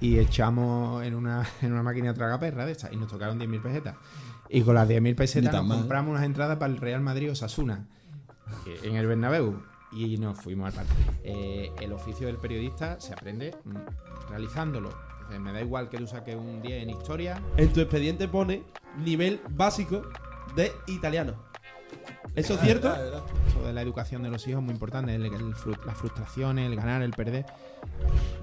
y echamos en una, en una máquina tragaperra de esta y nos tocaron 10.000 pesetas. Y con las 10.000 pesetas tan nos mal. compramos unas entradas para el Real Madrid Osasuna eh, en el Bernabéu y nos fuimos al partido. Eh, el oficio del periodista se aprende mm, realizándolo. Entonces, me da igual que tú saques un 10 en historia. En tu expediente pone nivel básico de italiano. ¿Eso es cierto? Eso de la educación de los hijos es muy importante. el- el las frustraciones, el ganar, el perder.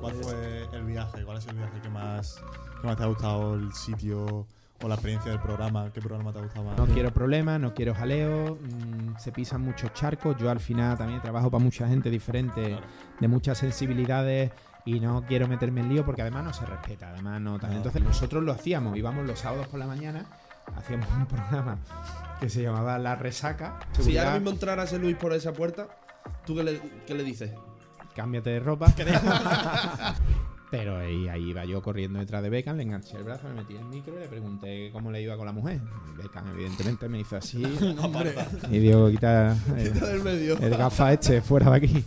¿Cuál fue el viaje? ¿Cuál es el viaje que más, que más te ha gustado? ¿El sitio o la experiencia del programa? ¿Qué programa te ha gustado más? No quiero problemas, no quiero jaleo, mm, se pisan muchos charcos. Yo al final también trabajo para mucha gente diferente, Claro. de muchas sensibilidades y no quiero meterme en lío porque además no se respeta. Además no tal. No. Entonces nosotros lo hacíamos, íbamos los sábados por la mañana, hacíamos un programa que se llamaba La Resaca. Si Seguridad, ahora mismo entrara ese Luis por esa puerta, ¿tú qué le, qué le dices? cámbiate de ropa. Pero ahí, ahí iba yo corriendo detrás de Beckham, le enganché el brazo, me metí en el micro y le pregunté cómo le iba con la mujer. Beckham, evidentemente, me hizo así. y digo, quita eh, del medio. el gafa este fuera de aquí.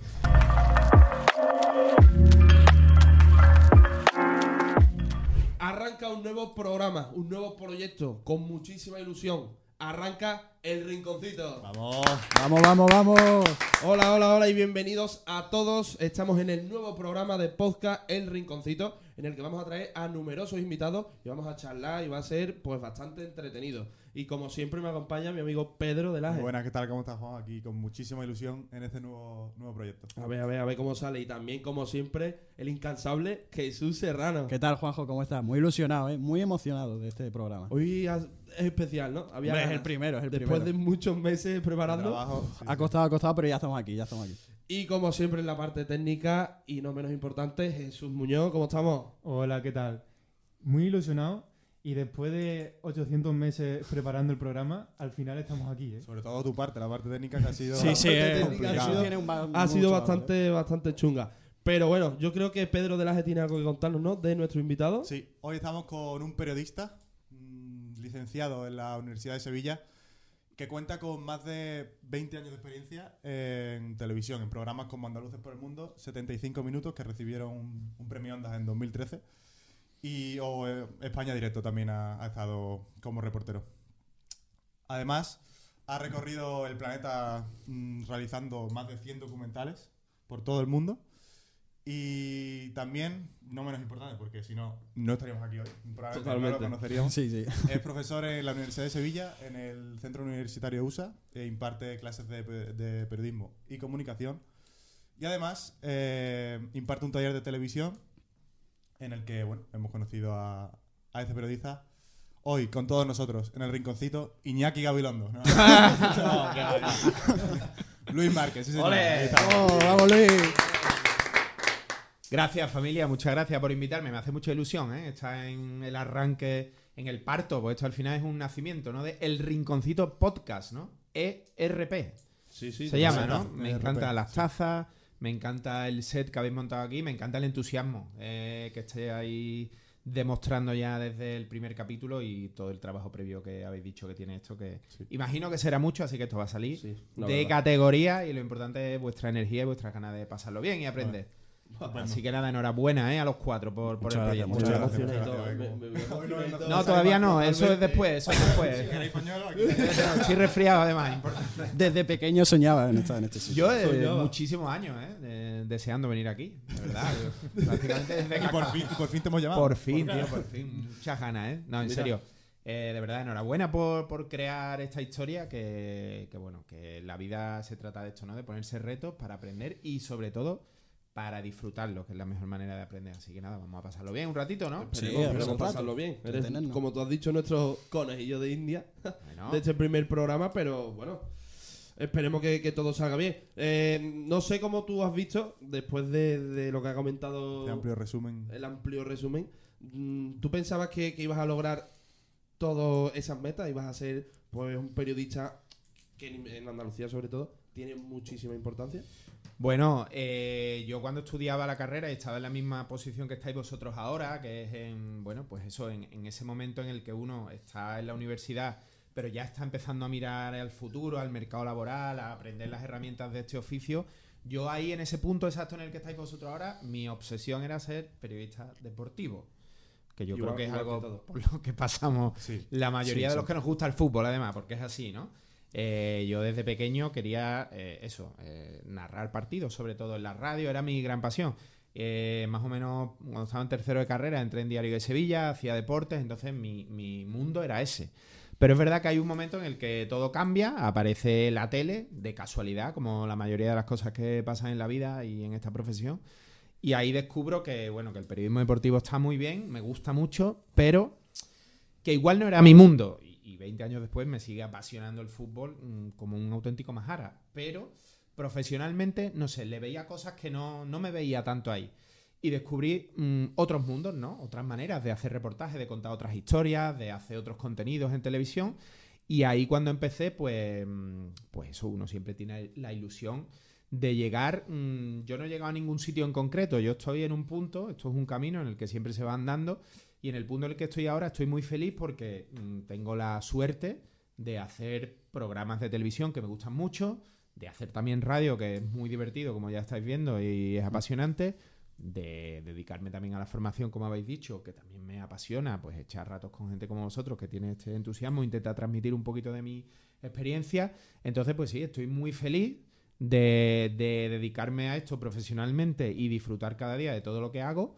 Nuevo programa, un nuevo proyecto con muchísima ilusión. Arranca El Rinconcito. Vamos. Vamos, vamos, vamos. Hola, hola, hola y bienvenidos a todos. Estamos en el nuevo programa de podcast El Rinconcito, en el que vamos a traer a numerosos invitados y vamos a charlar y va a ser pues bastante entretenido. Y como siempre me acompaña mi amigo Pedro de Laje. buenas, ¿qué tal? ¿Cómo estás, Juan? Aquí con muchísima ilusión en este nuevo, nuevo proyecto. A ver, a ver, a ver cómo sale. Y también, como siempre, el incansable Jesús Serrano. ¿Qué tal, Juanjo? ¿Cómo estás? Muy ilusionado, ¿eh? Muy emocionado de este programa. Hoy has- es especial, ¿no? Había Hombre, es el primero, es el Después primero. de muchos meses preparando. Trabajo. sí, Ha sí. costado, ha costado, pero ya estamos aquí, ya estamos aquí. Y como siempre en la parte técnica y no menos importante, Jesús Muñoz, ¿cómo estamos? Hola, ¿qué tal? Muy ilusionado y después de 800 meses preparando el programa, al final estamos aquí, ¿eh? Sobre todo tu parte, la parte técnica que ha sido. Sí, sí, ha sido- ¿eh? bastante, bastante chunga. Pero bueno, yo creo que Pedro de Laje tiene algo que contarnos, ¿no? De nuestro invitado. Sí, hoy estamos con un periodista mm, licenciado en la Universidad de Sevilla que cuenta con más de 20 años de experiencia en televisión, en programas como Andaluces por el Mundo, 75 minutos, que recibieron un, un premio Ondas en 2013. Y o, eh, España Directo también ha, ha estado como reportero. Además, ha recorrido el planeta mm, realizando más de 100 documentales por todo el mundo. Y también, no menos importante, porque si no, no estaríamos aquí hoy. Probablemente Totalmente. no lo conoceríamos. Sí, sí. Es profesor en la Universidad de Sevilla, en el Centro Universitario USA, e imparte clases de periodismo y comunicación. Y además, eh, imparte un taller de televisión en el que, bueno, hemos conocido a, a este periodista. Hoy, con todos nosotros, en el rinconcito, Iñaki Gabilondo. ¿no? No. Luis Márquez, sí, señor. ¡Ole! Está. ¡Vamos, Luis! Gracias familia, muchas gracias por invitarme. Me hace mucha ilusión ¿eh? estar en el arranque, en el parto, porque esto al final es un nacimiento, ¿no? De El Rinconcito Podcast, ¿no? ERP. Sí, sí. Se llama, ¿no? Me ERP, encantan las sí. tazas, me encanta el set que habéis montado aquí, me encanta el entusiasmo eh, que estéis ahí demostrando ya desde el primer capítulo y todo el trabajo previo que habéis dicho que tiene esto, que Sí. imagino que será mucho, así que esto va a salir Sí, de verdad. categoría y lo importante es vuestra energía y vuestras ganas de pasarlo bien y aprender. Así que nada, enhorabuena ¿eh? a los cuatro por, por el proyecto. muchas gracias, gracias. me- me- me Hoy no- todavía no, eso es después, eso es después. Estoy resfriado además, importante. Desde pequeño soñaba en, esta, en este sitio. Yo eh, muchísimos años, ¿eh? de- deseando venir aquí, de verdad. Prácticamente desde Y que por fin, y por fin te hemos llamado. Por fin, tío, por fin. Muchas ganas, ¿eh? No, en Mira. serio. Eh, de verdad, enhorabuena por, por crear esta historia que, que, bueno, que la vida se trata de esto, ¿no? De ponerse retos para aprender y sobre todo para disfrutarlo, que es la mejor manera de aprender. Así que nada, vamos a pasarlo bien un ratito, ¿no? Sí, rato. pasarlo bien. Eres, como tú has dicho, nuestro conejillo de India Bueno, de este primer programa, pero bueno, esperemos que, que todo salga bien. Eh, no sé cómo tú has visto, después de, de lo que ha comentado Este amplio resumen. el amplio resumen, mm, ¿tú pensabas que, que ibas a lograr todas esas metas? ¿Ibas a ser pues un periodista que en Andalucía sobre todo tiene muchísima importancia? Bueno, eh, yo cuando estudiaba la carrera estaba en la misma posición que estáis vosotros ahora, que es en, bueno, pues eso, en, en ese momento en el que uno está en la universidad, pero ya está empezando a mirar al futuro, al mercado laboral, a aprender las herramientas de este oficio. Yo ahí, en ese punto exacto en el que estáis vosotros ahora, mi obsesión era ser periodista deportivo. Que yo Igual- creo que es que algo todo. por lo que pasamos Sí. la mayoría Sí, de sí. los que nos gusta el fútbol, además, porque es así, ¿no? Eh, yo desde pequeño quería eh, eso, eh, narrar partidos, sobre todo en la radio, era mi gran pasión. Más o menos cuando estaba en tercero de carrera entré en Diario de Sevilla, hacía deportes, entonces mi, mi mundo era ese. Pero es verdad que hay un momento en el que todo cambia, aparece la tele de casualidad, como la mayoría de las cosas que pasan en la vida y en esta profesión. Y ahí descubro que, bueno, que el periodismo deportivo está muy bien, me gusta mucho, pero que igual no era mi mundo. Y, y 20 años después me sigue apasionando el fútbol mm, como un auténtico majara. Pero profesionalmente, no sé, le veía cosas que no, no me veía tanto ahí. Y descubrí mm, otros mundos, ¿no? Otras maneras de hacer reportajes, de contar otras historias, de hacer otros contenidos en televisión. Y ahí cuando empecé, pues, mm, pues eso, uno siempre tiene la ilusión de llegar. yo no he llegado a ningún sitio en concreto, yo estoy en un punto, esto es un camino en el que siempre se va andando. Y en el punto en el que estoy ahora estoy muy feliz porque mm, tengo la suerte de hacer programas de televisión que me gustan mucho, de hacer también radio, que es muy divertido, como ya estáis viendo, y es apasionante, de dedicarme también a la formación, como habéis dicho, que también me apasiona, pues echar ratos con gente como vosotros que tiene este entusiasmo, intenta transmitir un poquito de mi experiencia. Entonces, pues sí, estoy muy feliz de, de dedicarme a esto profesionalmente y disfrutar cada día de todo lo que hago.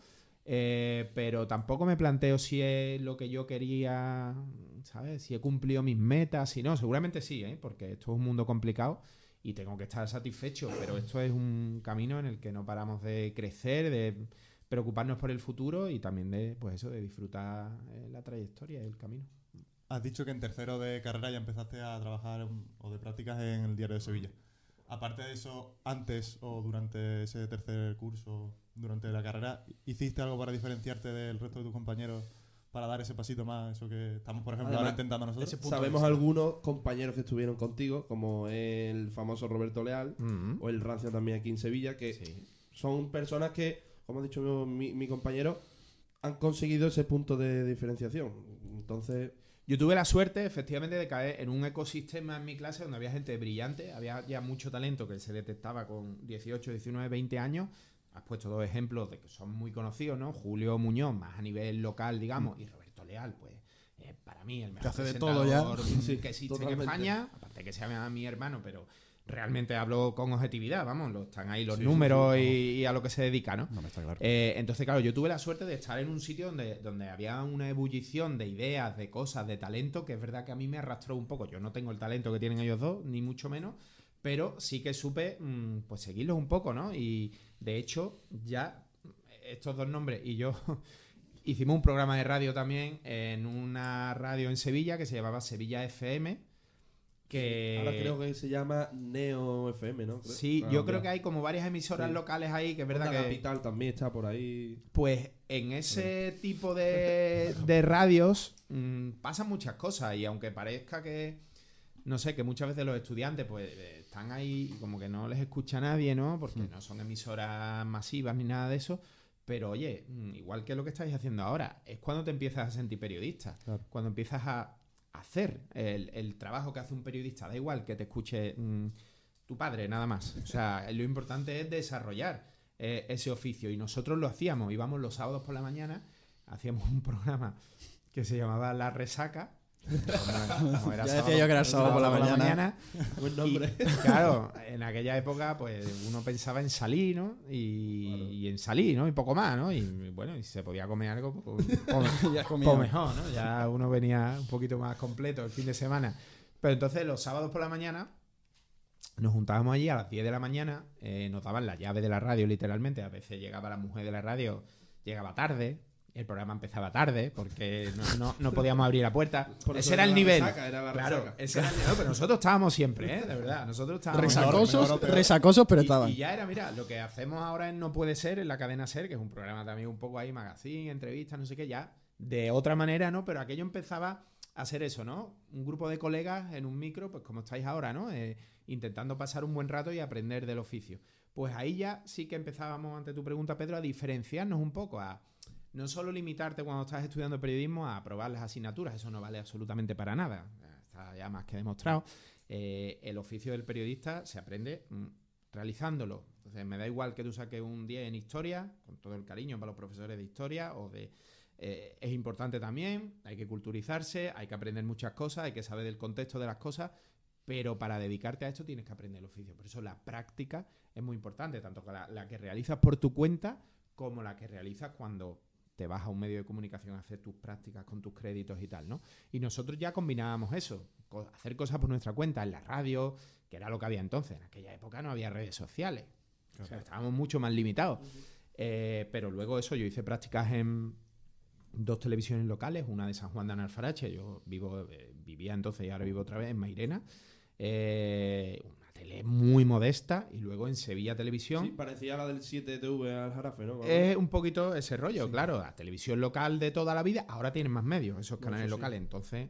Eh, pero tampoco me planteo si es lo que yo quería, ¿sabes? Si he cumplido mis metas, si no, seguramente sí, ¿eh? porque esto es un mundo complicado y tengo que estar satisfecho, pero esto es un camino en el que no paramos de crecer, de preocuparnos por el futuro y también de, pues eso, de disfrutar eh, la trayectoria y el camino. Has dicho que en tercero de carrera ya empezaste a trabajar o de prácticas en el Diario de Sevilla. Aparte de eso, antes o durante ese tercer curso, durante la carrera, ¿hiciste algo para diferenciarte del resto de tus compañeros para dar ese pasito más, eso que estamos, por ejemplo, ahora intentando nosotros? Sabemos algunos compañeros que estuvieron contigo, como el famoso Roberto Leal Mm. o el Rancio también aquí en Sevilla, que Sí. son personas que, como ha dicho mi, mi compañero, han conseguido ese punto de diferenciación. Entonces, Yo tuve la suerte, efectivamente, de caer en un ecosistema en mi clase donde había gente brillante, había ya mucho talento que se detectaba con 18, 19, 20 años. Has puesto dos ejemplos de que son muy conocidos, ¿no? Julio Muñoz, más a nivel local, digamos, y Roberto Leal, pues, eh, para mí el mejor de todo ya. que existe totalmente. en España, aparte que sea mi hermano, pero realmente hablo con objetividad, vamos, lo, están ahí los Sí, números sí, y, y a lo que se dedica, ¿no? No me está claro. Eh, entonces, claro, yo tuve la suerte de estar en un sitio donde, donde había una ebullición de ideas, de cosas, de talento, que es verdad que a mí me arrastró un poco. Yo no tengo el talento que tienen ellos dos, ni mucho menos, pero sí que supe mm, pues seguirlos un poco, ¿no? Y de hecho, ya estos dos nombres y yo hicimos un programa de radio también en una radio en Sevilla que se llamaba Sevilla FM. Que ahora creo que se llama Neo FM, ¿no? Creo. Sí, Ah, yo mira. creo que hay como varias emisoras Sí. locales ahí que es verdad Onda que Capital también está por ahí. Pues en ese tipo de, de radios mm, pasan muchas cosas y aunque parezca que, no sé, que muchas veces los estudiantes pues eh, están ahí y como que no les escucha nadie, ¿no? Porque no son emisoras masivas ni nada de eso. Pero oye, mm, igual que lo que estáis haciendo ahora, es cuando te empiezas a sentir periodista. Claro. Cuando empiezas a hacer el, el trabajo que hace un periodista. Da igual que te escuche mm, tu padre, nada más. O sea, lo importante es desarrollar eh, ese oficio. Y nosotros lo hacíamos. Íbamos los sábados por la mañana, hacíamos un programa que se llamaba La Resaca. Como- era Ya decía yo que era sábado por la mañana. Buen y, nombre. claro, en aquella época, pues uno pensaba en salir, ¿no? Y, y en salir, ¿no? Y poco más, ¿no? Y bueno, y si se podía comer algo, pues, pues- Ya comía. pues mejor, ¿no? Ya uno venía un poquito más completo el fin de semana. Pero entonces los sábados por la mañana nos juntábamos allí a las 10 de la mañana, eh, nos daban la llave de la radio literalmente, a veces llegaba la mujer de la radio, llegaba tarde, el programa empezaba tarde porque no, no- no podíamos abrir la puerta. Por Ese era el nivel. resaca, era la claro, resaca. ese era el nivel, pero nosotros estábamos siempre, ¿eh? De verdad, nosotros estábamos Resacosos, Mejor resacosos, pero y, estaban. y ya era, mira, lo que hacemos ahora en No Puede Ser, en la cadena Ser, que es un programa también un poco ahí, magazine, entrevistas, no sé qué, ya de otra manera, ¿no? Pero aquello empezaba a ser eso, ¿no? Un grupo de colegas en un micro, pues como estáis ahora, ¿no? Eh, intentando pasar un buen rato y aprender del oficio. Pues ahí ya sí que empezábamos, ante tu pregunta, Pedro, a diferenciarnos un poco, a no solo limitarte cuando estás estudiando periodismo a aprobar las asignaturas, eso no vale absolutamente para nada, está ya más que demostrado. Eh, el oficio del periodista se aprende mm, realizándolo. Entonces, me da igual que tú saques un 10 en historia, con todo el cariño para los profesores de historia, o de. eh, es importante también, hay que culturizarse, hay que aprender muchas cosas, hay que saber del contexto de las cosas, pero para dedicarte a esto tienes que aprender el oficio. Por eso la práctica es muy importante, tanto la, la que realizas por tu cuenta como la que realizas cuando te vas a un medio de comunicación a hacer tus prácticas con tus créditos y tal, ¿no? Y nosotros ya combinábamos eso, co- hacer cosas por nuestra cuenta en la radio, que era lo que había entonces. En aquella época no había redes sociales. O sea, estábamos mucho más limitados. Eh, pero luego eso, yo hice prácticas en dos televisiones locales, una de San Juan de Analfarache, yo vivo, eh, vivía entonces y ahora vivo otra vez en Mairena. Eh, tele muy modesta y luego en Sevilla Televisión. Sí, parecía la del 7TV al Jarafe, ¿no? Es un poquito ese rollo, claro. La televisión local de toda la vida, ahora tienen más medios, esos canales sí. locales. Entonces,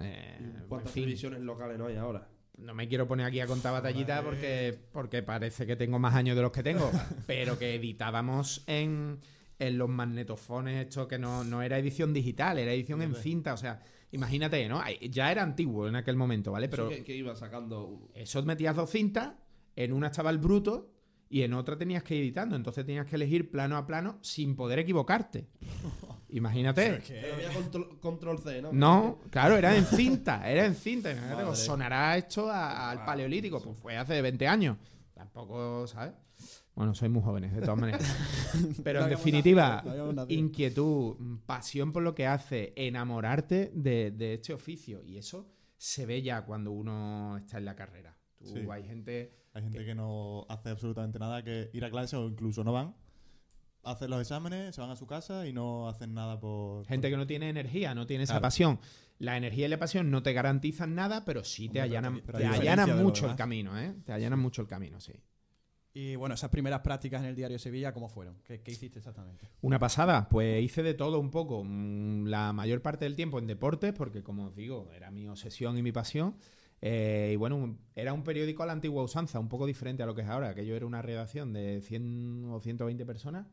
eh, en ¿Cuántas fin, televisiones locales no hay ahora? no me quiero poner aquí a contar batallitas porque, porque parece que tengo más años de los que tengo, pero que editábamos en, en los magnetofones, esto que no, no era edición digital, era edición en cinta. O sea, imagínate, ¿no? Ya era antiguo en aquel momento, ¿vale? Pero que, que iba sacando. eso metías dos cintas, en una estaba el bruto y en otra tenías que ir editando. Entonces tenías que elegir plano a plano sin poder equivocarte. Imagínate. Pero había control, control C, ¿no? No, claro, era en cinta, era en cinta. Imagínate, sonará esto a- al paleolítico, pues fue hace 20 años. Tampoco, ¿sabes? Bueno, sois muy jóvenes, de todas maneras. Pero en definitiva, inquietud, pasión por lo que hace, enamorarte de, de este oficio. Y eso se ve ya cuando uno está en la carrera. Tú, Sí. Hay gente Hay gente que no hace absolutamente nada que ir a clase o incluso no van. Hacen los exámenes, se van a su casa y no hacen nada por. Gente que no tiene energía, no tiene esa pasión. La energía y la pasión no te garantizan nada, pero sí te Hombre, allanan, te- pero allanan mucho el camino, ¿eh? Te allanan mucho el camino, sí. Y bueno, esas primeras prácticas en el diario Sevilla, ¿cómo fueron? ¿Qué, qué hiciste exactamente? Una pasada, pues hice de todo un poco. Mm, La mayor parte del tiempo en deportes, porque como os digo, era mi obsesión y mi pasión. Eh, y bueno, era un periódico a la antigua usanza, un poco diferente a lo que es ahora. Aquello era una redacción de 100 o 120 personas,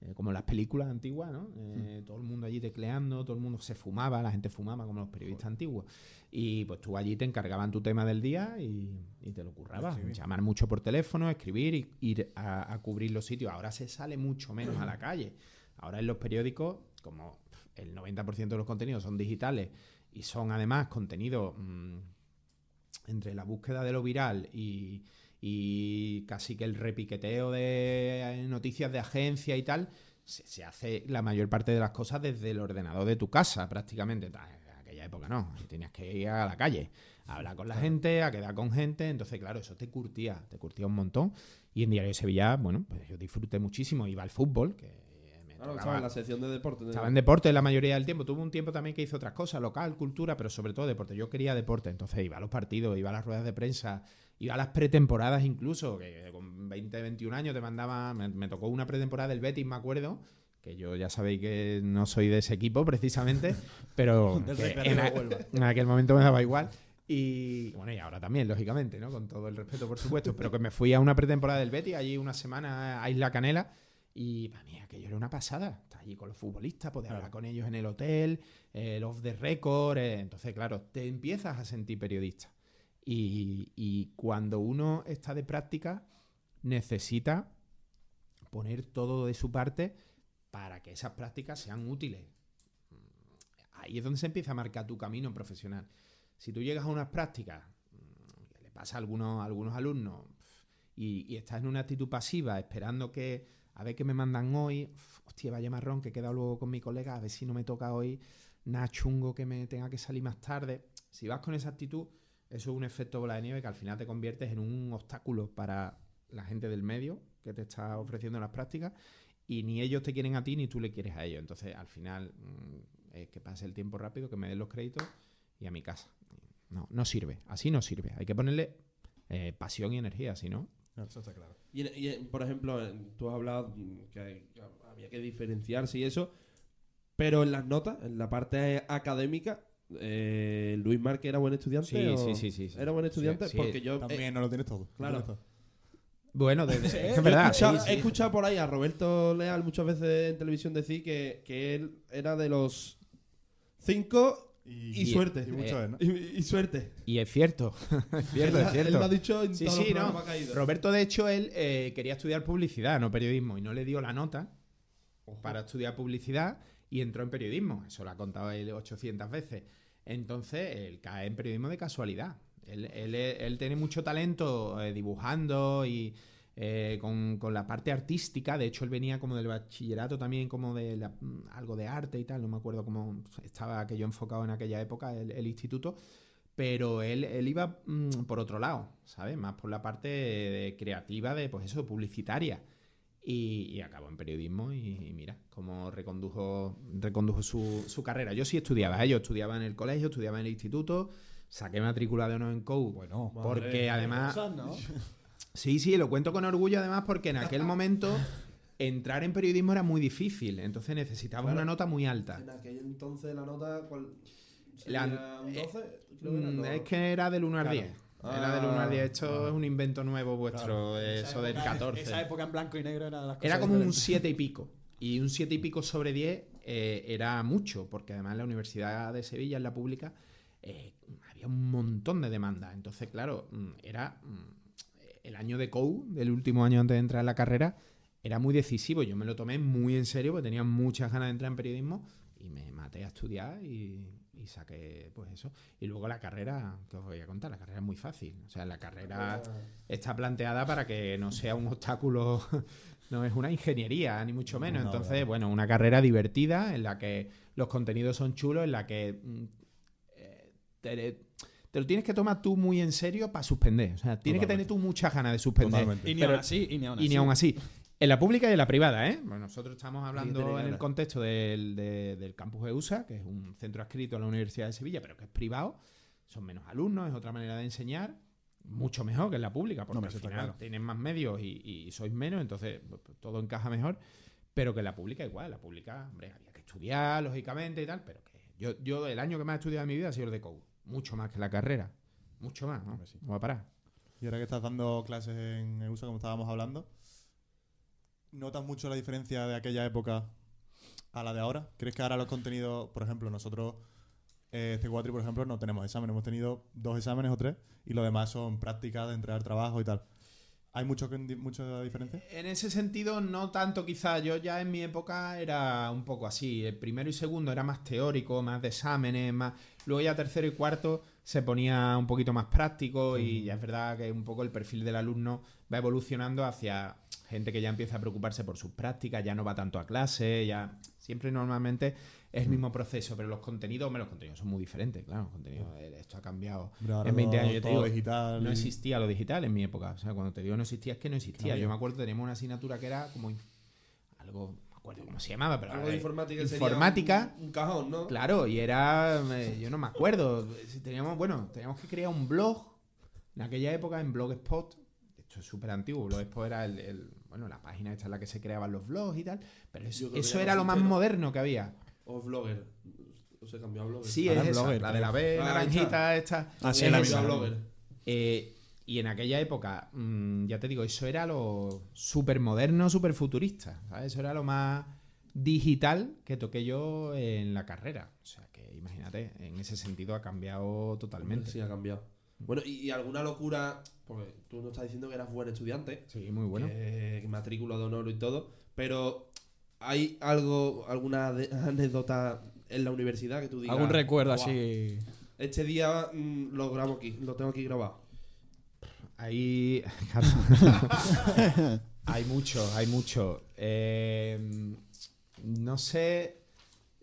eh, como las películas antiguas, ¿no? Eh, Todo el mundo allí tecleando, todo el mundo se fumaba, la gente fumaba como los periodistas antiguos. Y pues tú allí te encargaban tu tema del día y, y te lo currabas. Escribir. Llamar mucho por teléfono, escribir y ir a, a cubrir los sitios. Ahora se sale mucho menos a la calle. Ahora en los periódicos, como el 90% de los contenidos son digitales y son además contenidos mm, entre la búsqueda de lo viral y, y casi que el repiqueteo de noticias de agencia y tal, se, se hace la mayor parte de las cosas desde el ordenador de tu casa prácticamente. En aquella época no, tenías que ir a la calle, a hablar con la gente, a quedar con gente, entonces claro, eso te curtía, te curtía un montón. Y en Diario de Sevilla, bueno, pues yo disfruté muchísimo, iba al fútbol, que Claro, estaba en la sección de deporte. ¿no? estaba en deporte la mayoría del tiempo. Tuve un tiempo también que hice otras cosas, local, cultura, pero sobre todo deporte. Yo quería deporte, entonces iba a los partidos, iba a las ruedas de prensa, iba a las pretemporadas incluso, que con 20, 21 años te mandaba, me, me tocó una pretemporada del Betis, me acuerdo, que yo ya sabéis que no soy de ese equipo precisamente, pero en, a- Huelva. en aquel momento me daba igual. Y bueno, y ahora también, lógicamente, ¿no? Con todo el respeto, por supuesto. Pero que me fui a una pretemporada del Betis, allí una semana a Isla Canela. Y para mí aquello era una pasada. Estar allí con los futbolistas, poder hablar con ellos en el hotel, el off the record. eh, entonces, claro, te empiezas a sentir periodista. Y, cuando uno está de práctica, necesita poner todo de su parte para que esas prácticas sean útiles. Ahí es donde se empieza a marcar tu camino profesional. Si tú llegas a unas prácticas, que le pasa a algunos, algunos alumnos, y, y estás en una actitud pasiva, esperando que a ver qué me mandan hoy, hostia, vaya marrón, que he quedado luego con mi colega, a ver si no me toca hoy nada chungo que me tenga que salir más tarde. Si vas con esa actitud, eso es un efecto bola de nieve que al final te conviertes en un obstáculo para la gente del medio que te está ofreciendo las prácticas y ni ellos te quieren a ti ni tú le quieres a ellos. Entonces, al final, mm, es que pase el tiempo rápido, que me den los créditos y a mi casa. No, no sirve. Así no sirve. Hay que ponerle eh, pasión y energía, si no. Eso está claro. Y, y, por ejemplo, eh, tú has hablado mm, que hay- había que diferenciarse y eso, pero en las notas, en la parte académica, eh, Luis Márquez era buen estudiante. Sí, o- sí, sí, sí, sí. Era buen estudiante Sí, sí. porque yo. También eh, no lo tienes todo. claro. tienes todo. Bueno, desde, es que he, es verdad. escuchado, sí, sí. he escuchado por ahí a Roberto Leal muchas veces en televisión decir que, que él era de los cinco Y, suerte. Y mucho Eh, es, ¿no? Y, y suerte. Y es cierto, es cierto, él, es Él cierto. lo ha dicho en Sí, todos sí, los no. ha. Roberto, de hecho, él eh, quería estudiar publicidad, no periodismo, y no le dio la nota para estudiar publicidad y entró en periodismo. Eso lo ha contado él 800 veces. Entonces, él cae en periodismo de casualidad. Él, él- él tiene mucho talento eh, dibujando y eh, con, con la parte artística. De hecho, él venía como del bachillerato también, como de la- algo de arte y tal. No me acuerdo cómo estaba aquello enfocado en aquella época, el, instituto. Pero él, él iba mm, por otro lado, ¿sabes? Más por la parte de- creativa de, pues eso, publicitaria. Y, y acabó en periodismo y, y mira cómo recondujo, recondujo su, su carrera. Yo sí estudiaba, ¿eh? yo estudiaba en el colegio, estudiaba en el instituto, saqué matrícula de honor en COU. Bueno, porque Madre, además... cosas, ¿no? Sí, sí, lo cuento con orgullo además porque en aquel momento entrar en periodismo era muy difícil, entonces necesitabas Claro. una nota muy alta. En aquel entonces la nota. ¿cuál? La- ¿Sería un 12? Creo que era, Mm, no. Es que era del 1 al Claro. 10. Era del 1 al 10. Esto Ah. es un invento nuevo vuestro, eso del 14. Esa época en blanco y negro era de las cosas Era como un diferentes. 7 y pico. Y un 7 y pico sobre 10 eh, era mucho, porque además en la Universidad de Sevilla, en la pública, eh, había un montón de demandas. Entonces, claro, mm, era mm, el año de COU, del último año antes de entrar en la carrera, era muy decisivo. Yo me lo tomé muy en serio, porque tenía muchas ganas de entrar en periodismo y me maté a estudiar y, y saqué pues eso. Y luego la carrera, que os voy a contar, la carrera es muy fácil. O sea, la carrera está planteada para que no sea un obstáculo, no es una ingeniería, ni mucho menos. No, Entonces, no. bueno, una carrera divertida en la que los contenidos son chulos, en la que mm, eh, te, te lo tienes que tomar tú muy en serio para suspender. O sea, tienes que tener tú muchas ganas de suspender. Totalmente. Y ni Pero- aún así, y ni aún Y ni aún así. En la pública y en la privada, ¿eh? Bueno, nosotros estamos hablando en el contexto del, de- del campus EUSA, que es un centro adscrito a la Universidad de Sevilla, pero que es privado. Son menos alumnos, es otra manera de enseñar. Mucho mejor que en la pública, porque al final claro. tienen más medios y, y sois menos, entonces pues, todo encaja mejor. Pero que en la pública igual, en la pública, hombre, había que estudiar, lógicamente y tal, pero que yo, yo el año que más he estudiado en mi vida ha sido el de COU. Mucho más que la carrera. Mucho más, ¿no? Sí. No va a parar. Y ahora que estás dando clases en EUSA, como estábamos hablando, ¿notas mucho la diferencia de aquella época a la de ahora? ¿Crees que ahora los contenidos, por ejemplo, nosotros, eh, este cuatri, por ejemplo, no tenemos exámenes, hemos tenido dos exámenes o tres, y lo demás son prácticas de entregar trabajo y tal. ¿Hay mucho mucha diferencia? En ese sentido, no tanto quizá. Yo ya en mi época era un poco así. El primero y segundo era más teórico, más de exámenes, más... Luego ya tercero y cuarto se ponía un poquito más práctico y ya es verdad que un poco el perfil del alumno va evolucionando hacia gente que ya empieza a preocuparse por sus prácticas, ya no va tanto a clase, ya... Siempre normalmente es el mismo proceso, pero los contenidos, hombre, los contenidos son muy diferentes, claro. los contenidos, eh, esto ha cambiado en 20 todo- años. Yo te digo, digital. no existía lo digital en mi época. O sea, cuando te digo no existía, es que no existía. Yo me acuerdo, teníamos una asignatura que era como algo, no me acuerdo cómo se llamaba, pero Algo eh, de informática. informática. sería Un, un cajón, ¿no? Claro, y era, eh, yo no me acuerdo. Teníamos, bueno, teníamos que crear un blog en aquella época en Blogspot. Esto es súper antiguo. Blogspot era el, el- bueno, la página esta en la que se creaban los blogs y tal. Pero eso, eso era lo más moderno que había. O Vlogger. O se cambió a Blogger. Sí, es es esa, Blogger, la de la B, Ah, naranjita, esta. Ah, sí, es la misma. Blogger. Eh, y en aquella época, mm, ya te digo, eso era lo súper moderno, súper futurista. ¿sabes? Eso era lo más digital que toqué yo en la carrera. O sea que imagínate, en ese sentido ha cambiado totalmente. Sí, ha cambiado. Bueno, y, y alguna locura, porque tú nos estás diciendo que eras buen estudiante, Sí, muy bueno. que, que matrícula de honor y todo, pero ¿hay algo, alguna de- anécdota en la universidad que tú digas? Algún recuerdo "Buah, así. Este día mm, lo grabo aquí, lo tengo aquí grabado. Hay. hay mucho, hay mucho. Eh, no sé.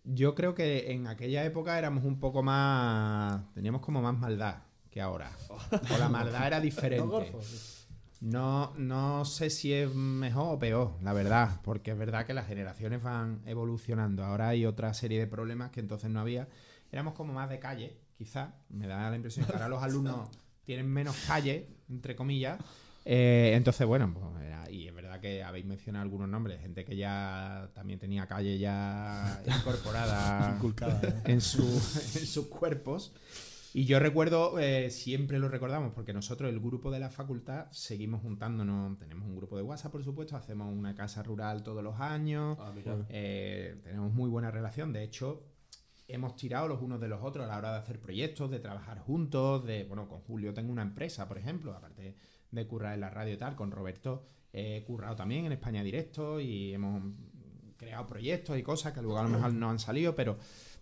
Yo creo que en aquella época éramos un poco más. Teníamos como más maldad que ahora. O la maldad era diferente. No, no sé si es mejor o peor, la verdad, porque es verdad que las generaciones van evolucionando. Ahora hay otra serie de problemas que entonces no había. Éramos como más de calle, quizá. Me da la impresión que ahora los alumnos tienen menos calle, entre comillas. Eh, entonces, bueno, pues era- y es verdad que habéis mencionado algunos nombres, gente que ya también tenía calle ya incorporada Inculcada, ¿eh? en, su- en sus cuerpos. Y yo recuerdo, eh, siempre lo recordamos, porque nosotros, el grupo de la facultad, seguimos juntándonos. Tenemos un grupo de WhatsApp, por supuesto, hacemos una casa rural todos los años. Ah. Eh, tenemos muy buena relación. De hecho, hemos tirado los unos de los otros a la hora de hacer proyectos, de trabajar juntos, de, bueno, con Julio tengo una empresa, por ejemplo, aparte de currar en la radio y tal, con Roberto he currado también en España Directo y hemos creado proyectos y cosas que luego a lo mejor no han salido, pero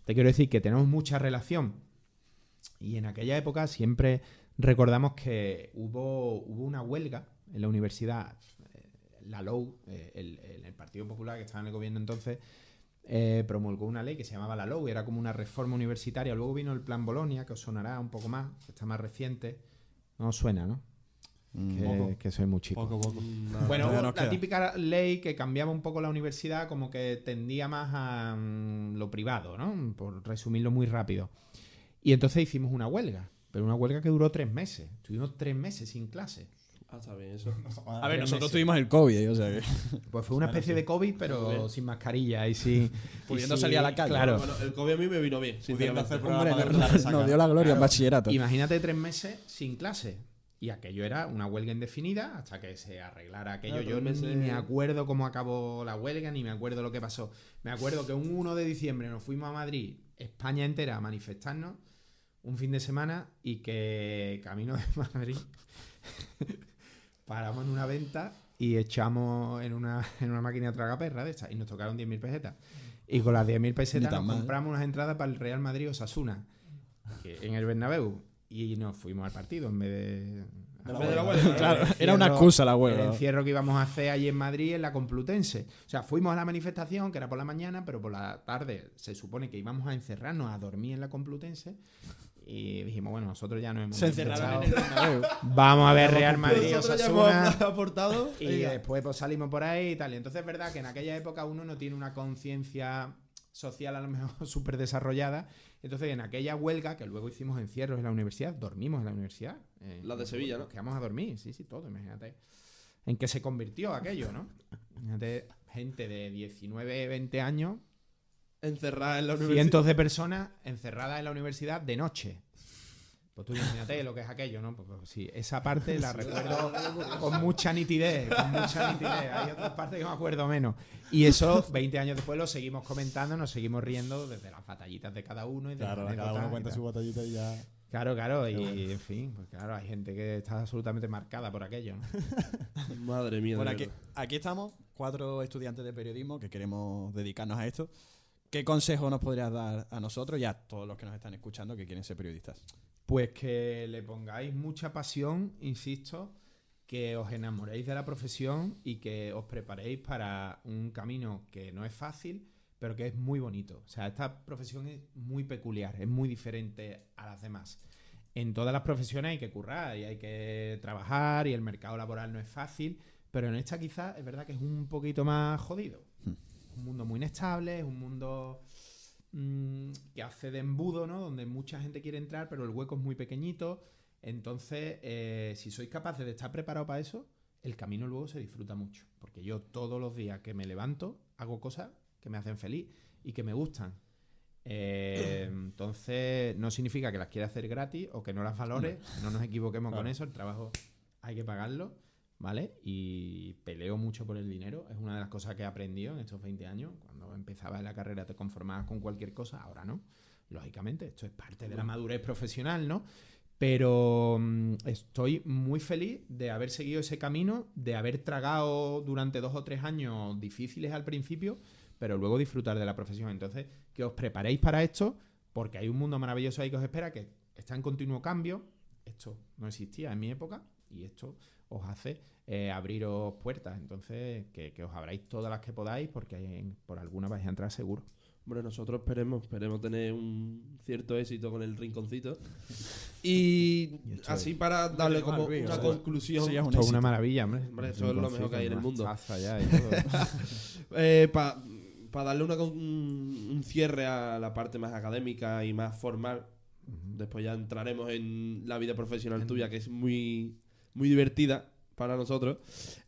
te quiero decir que tenemos mucha relación y en aquella época siempre recordamos que hubo, hubo una huelga en la universidad, eh, la LOU, eh, el, el- Partido Popular que estaba en el gobierno entonces, eh, promulgó una ley que se llamaba la LOU, era como una reforma universitaria. Luego vino el Plan Bolonia, que os sonará un poco más, que está más reciente. No os suena, ¿no? Mm, Que, poco. que soy muy chico. Poco, poco. Bueno, hubo nos la queda. típica ley que cambiaba un poco la universidad, como que tendía más a mm, lo privado, ¿no? Por resumirlo muy rápido. Y entonces hicimos una huelga, pero una huelga que duró tres meses. Estuvimos tres meses sin clase. Ah, está bien eso. A ver, nosotros meses. tuvimos el COVID, o sea que Pues fue una especie de COVID, pero sin mascarilla y sin... Pudiendo y sin- salir a la calle. Claro. Bueno, el COVID a mí me vino bien, Pudiendo hacer sinceramente. Hombre, programa de nos, dio la gloria en Claro. bachillerato. Imagínate tres meses sin clase. Y aquello era una huelga indefinida hasta que se arreglara aquello. Claro, Yo ni meses- me acuerdo cómo acabó la huelga, ni me acuerdo lo que pasó. Me acuerdo que un 1 de diciembre nos fuimos a Madrid, España entera, a manifestarnos un fin de semana y que camino de Madrid paramos en una venta y echamos en una, en una máquina de tragaperra de estas y nos tocaron 10.000 pesetas. Y con las 10.000 pesetas tan nos mal. compramos unas entradas para el Real Madrid Osasuna en el Bernabéu y nos fuimos al partido en vez de... La huelga, Claro, El era una encierro- excusa la El huelga. encierro que íbamos a hacer allí en Madrid en la Complutense. O sea, fuimos a la manifestación, que era por la mañana, pero por la tarde se supone que íbamos a encerrarnos a dormir en la Complutense. Y dijimos, bueno, nosotros ya nos hemos Se encerraron en el. Bernabéu. Vamos a ver Real Madrid, Nosotros ya Osasuna. hemos aportado. Y Venga. después pues, salimos por ahí y tal. Y entonces es verdad que en aquella época uno no tiene una conciencia social a lo mejor súper desarrollada. Entonces en aquella huelga, que luego hicimos encierros en la universidad, dormimos en la universidad. Eh, La de Sevilla, ¿no? Nos quedamos a dormir, sí, sí, todo, imagínate. En qué se convirtió aquello, ¿no? Imagínate, gente de 19, 20 años, Encerrada en la universidad. cientos de personas encerradas en la universidad de noche. Pues tú imagínate lo que es aquello, ¿no? Pues, pues sí, esa parte la recuerdo con mucha nitidez, con mucha nitidez. Hay otras partes que me acuerdo menos. Y eso, 20 años después, lo seguimos comentando, nos seguimos riendo desde las batallitas de cada uno y de Claro, cada uno cuenta su batallita y ya. Claro, claro, y en fin, pues claro, hay gente que está absolutamente marcada por aquello, ¿no? Madre mía. Bueno, aquí estamos, cuatro estudiantes de periodismo que queremos dedicarnos a esto. ¿Qué consejo nos podrías dar a nosotros y a todos los que nos están escuchando que quieren ser periodistas? Pues que le pongáis mucha pasión, insisto, que os enamoréis de la profesión y que os preparéis para un camino que no es fácil, pero que es muy bonito. O sea, esta profesión es muy peculiar, es muy diferente a las demás. En todas las profesiones hay que currar y hay que trabajar y el mercado laboral no es fácil, pero en esta quizás es verdad que es un poquito más jodido. Un mundo muy inestable, es un mundo mm, que hace de embudo, ¿no? Donde mucha gente quiere entrar, pero el hueco es muy pequeñito. Entonces, eh, si sois capaces de estar preparados para eso, el camino luego se disfruta mucho. Porque yo todos los días que me levanto hago cosas que me hacen feliz y que me gustan. Eh, entonces, no significa que las quiera hacer gratis o que no las valore. No nos equivoquemos con eso. El trabajo hay que pagarlo, ¿vale? Y peleo mucho por el dinero. Es una de las cosas que he aprendido en estos 20 años. Cuando empezaba la carrera te conformabas con cualquier cosa, ahora no. Lógicamente, esto es parte de la madurez profesional, ¿no? Pero mm, estoy muy feliz de haber seguido ese camino, de haber tragado durante dos o tres años difíciles al principio, pero luego disfrutar de la profesión. Entonces, que os preparéis para esto, porque hay un mundo maravilloso ahí que os espera, que está en continuo cambio. Esto no existía en mi época y esto os hace eh, abriros puertas. Entonces, que, que os abráis todas las que podáis, porque en- por alguna vais a entrar seguro. Hombre, nosotros esperemos, esperemos tener un cierto éxito con el rinconcito. Y así para darle como una o sea, conclusión. eso ya es un Esto es una maravilla, hombre. Hombre, eso es lo mejor que hay en el mundo. Todo. para darle una, un cierre a la parte más académica y más formal, después ya entraremos en la vida profesional tuya, que es muy, muy divertida para nosotros.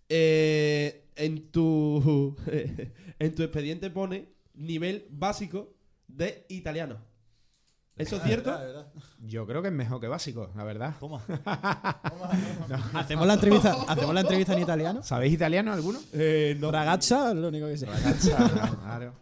Eh, en, tu, en tu expediente pone nivel básico de italiano. ¿Eso es cierto? Yo creo que es mejor que básico, la verdad. Toma. ¿Hacemos la entrevista, ¿hacemos la entrevista en italiano? ¿Sabéis italiano alguno? Eh, no. Ragazza, lo único que sé. claro.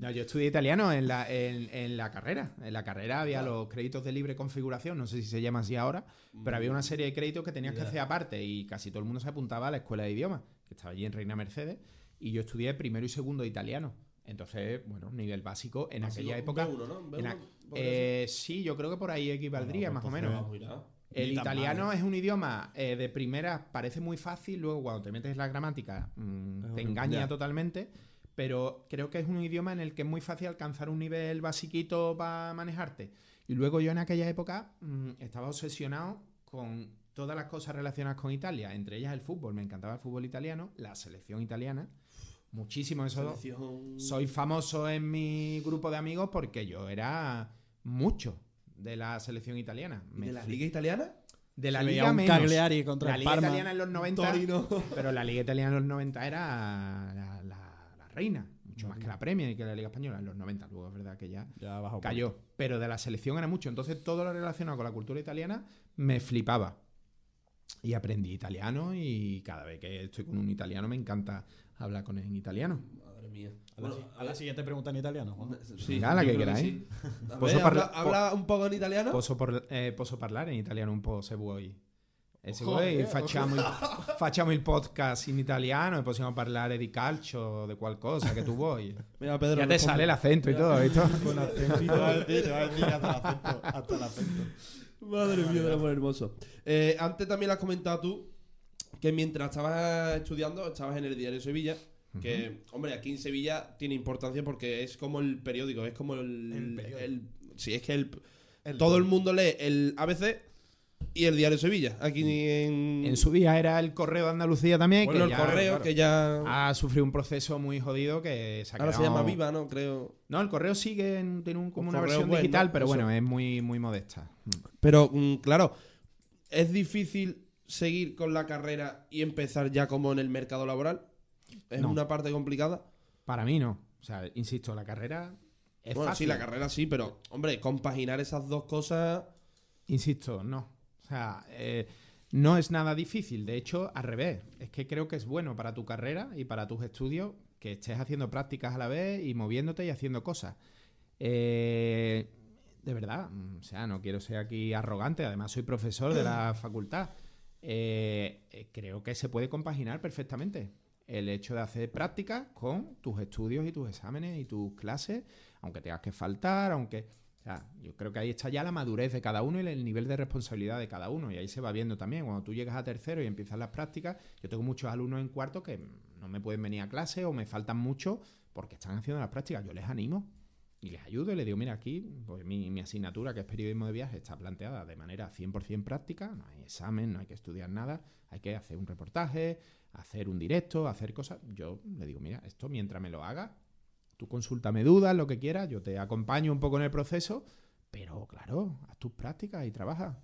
No, yo estudié italiano en la, en, en la carrera. En la carrera había los créditos de libre configuración, no sé si se llama así ahora, pero había una serie de créditos que tenías que hacer aparte y casi todo el mundo se apuntaba a la escuela de idiomas, que estaba allí en Reina Mercedes, y yo estudié primero y segundo de italiano. Entonces, bueno, nivel básico en aquella época. B1, ¿no? Un en B1, a- podría eh, sí, yo creo que por ahí equivaldría, Bueno, más o pues menos. Mira. El italiano mal, ¿eh? es un idioma eh, de primera, parece muy fácil, luego cuando te metes en la gramática mm, te engaña Ya. totalmente, pero creo que es un idioma en el que es muy fácil alcanzar un nivel basiquito para manejarte. Y luego yo en aquella época mm, estaba obsesionado con todas las cosas relacionadas con Italia, entre ellas el fútbol, me encantaba el fútbol italiano, la selección italiana, muchísimo eso. Selección- Soy famoso en mi grupo de amigos porque yo era mucho de la selección italiana. ¿Y Me ¿De la liga italiana? de la Se liga un menos. Cagliari contra la el liga Parma. italiana en los 90, Torino. pero la liga italiana en los 90 era la reina, mucho más que la Premier y que la liga española en los 90. Luego es verdad que ya Ya bajó cayó, pero de la selección era mucho. Entonces todo lo relacionado con la cultura italiana me flipaba. Y aprendí italiano y cada vez que estoy con un italiano me encanta hablar con él en italiano. Madre mía. A la, Bueno, si- a la siguiente pregunta en italiano. Sí, Venga, la que queráis. sí. A habla un poco en italiano. Posso, por- eh, posso parlare in italiano un po' se vuoi. E se Joder, vuoi facciamo il, facciamo il podcast in italiano e possiamo parlare di calcio di qualcosa che tu vuoi. Mira, Pedro. Ya te sale el acento y todo, ¿visto? Con acento a decir, a decir hasta el acento. Hasta el acento. Madre mía, del amor hermoso. Eh, antes también lo has comentado tú que mientras estabas estudiando, estabas en el diario Sevilla. Que, hombre, aquí en Sevilla tiene importancia porque es como el periódico, es como el. El el- sí, es que el, El- todo el mundo lee el ABC y el diario Sevilla. Aquí en. En su día era el correo de Andalucía también, bueno, que el ya, correo, claro, que ya. ha sufrido un proceso muy jodido que se ha ahora se quedado- llama Viva, ¿no? Creo. No, el correo sigue en, tiene un- como Un una versión web, digital, ¿no? pero Eso. bueno, es muy, muy modesta. Pero, mm, claro, es difícil seguir con la carrera y empezar ya como en el mercado laboral. Es No. una parte complicada. Para mí no. O sea, insisto, la carrera es bueno, fácil. sí, la carrera sí, pero, hombre, compaginar esas dos cosas. Insisto, no. O sea, eh, no es nada difícil. De hecho, al revés. Es que creo que es bueno para tu carrera y para tus estudios que estés haciendo prácticas a la vez y moviéndote y haciendo cosas. Eh, de verdad, mm, o sea, no quiero ser aquí arrogante. Además, soy profesor de la facultad. Eh, eh, creo que se puede compaginar perfectamente el hecho de hacer prácticas con tus estudios y tus exámenes y tus clases, aunque tengas que faltar, aunque... O sea, yo creo que ahí está ya la madurez de cada uno y el nivel de responsabilidad de cada uno. Y ahí se va viendo también. Cuando tú llegas a tercero y empiezas las prácticas, yo tengo muchos alumnos en cuarto que no me pueden venir a clase o me faltan mucho porque están haciendo las prácticas. Yo les animo y les ayudo y les digo, mira, aquí pues mi, mi asignatura, que es periodismo de viaje, está planteada de manera 100% práctica. No hay examen, no hay que estudiar nada. Hay que hacer un reportaje, hacer un directo, hacer cosas. Yo le digo, mira, esto mientras me lo haga, tú consúltame dudas, lo que quieras, yo te acompaño un poco en el proceso, pero claro, haz tus prácticas y trabaja.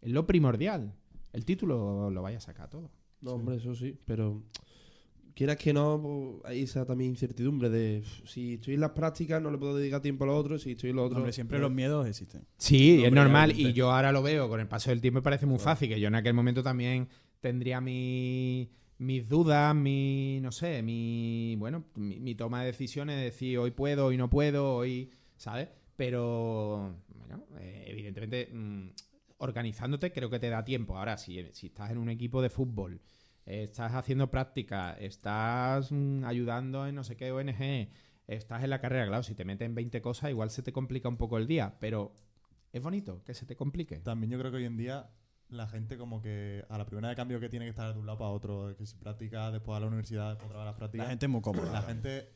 Es lo primordial. El título lo vaya a sacar todo. No, hombre, eso sí, pero. Quieras que no, pues, hay esa también incertidumbre de si estoy en las prácticas no le puedo dedicar tiempo a lo otro, si estoy en lo otro. Hombre, siempre los miedos existen. Sí, No, es hombre, normal. Y yo ahora lo veo, con el paso del tiempo me parece muy fácil, que yo en aquel momento también tendría mi- mis dudas, mi, no sé, mi, bueno, mi, toma de decisiones, de decir hoy puedo, hoy no puedo, hoy, ¿sabes? Pero, bueno, eh, evidentemente, mm, organizándote creo que te da tiempo. Ahora, si, estás en un equipo de fútbol, estás haciendo práctica, estás mm, ayudando en no sé qué ONG, estás en la carrera, claro, si te metes en 20 cosas, igual se te complica un poco el día, pero es bonito que se te complique. También yo creo que hoy en día la gente como que a la primera de cambio que tiene que estar de un lado para otro, que si practica, después a la universidad, después otra vez a las prácticas, La gente es muy cómoda. la gente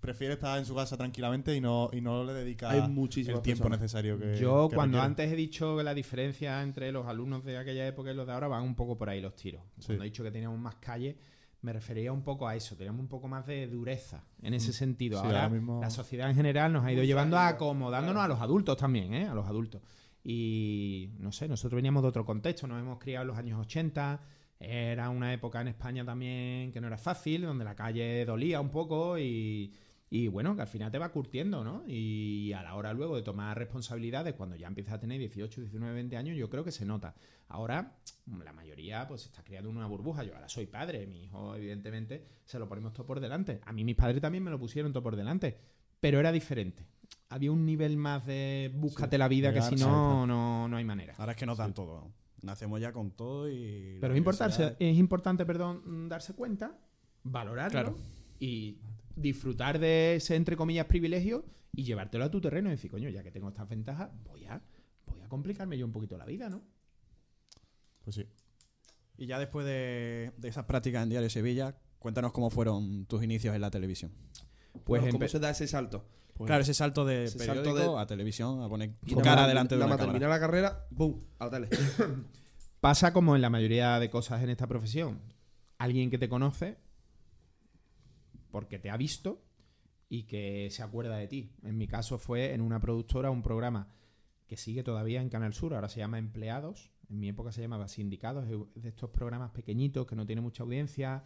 prefiere estar en su casa tranquilamente y no, y no le dedica el tiempo personas. necesario que Yo que cuando requiere. antes he dicho que la diferencia entre los alumnos de aquella época y los de ahora van un poco por ahí los tiros. Sí. Cuando he dicho que teníamos más calle, me refería un poco a eso, teníamos un poco más de dureza en ese Mm. sentido. Sí, ahora ahora mismo- la sociedad en general nos ha ido Muy llevando a acomodándonos claro. a los adultos también, ¿eh? a los adultos. Y no sé, nosotros veníamos de otro contexto, nos hemos criado en los años 80, era una época en España también que no era fácil, donde la calle dolía un poco y, y bueno, que al final te va curtiendo, ¿no? Y a la hora luego de tomar responsabilidades, cuando ya empiezas a tener 18, 19, 20 años, yo creo que se nota. Ahora, la mayoría pues está creando una burbuja. Yo ahora soy padre, mi hijo evidentemente se lo ponemos todo por delante. A mí mis padres también me lo pusieron todo por delante. pero era diferente. Había un nivel más de búscate la vida que si no, no, no hay manera. Ahora es que nos dan todo. Nacemos ya con todo y. Pero es importante, universidad- es importante, perdón, darse cuenta, valorarlo Claro. y disfrutar de ese, entre comillas, privilegio y llevártelo a tu terreno y decir, coño, ya que tengo estas ventajas, voy a, voy a complicarme yo un poquito la vida, ¿no? Pues sí. Y ya después de, de esas prácticas en Diario Sevilla, cuéntanos cómo fueron tus inicios en la televisión. Pues Bueno, ¿Cómo se da ese salto? Pues, claro, ese salto de ese periódico salto de- a televisión, a poner y tu nada cara más- delante de nada una cámara. terminar la carrera, ¡boom! A la tele. pasa como en la mayoría de cosas en esta profesión. Alguien que te conoce porque te ha visto y que se acuerda de ti. En mi caso fue en una productora, un programa que sigue todavía en Canal Sur, ahora se llama Empleados, en mi época se llamaba Sindicados, es de estos programas pequeñitos que no tiene mucha audiencia,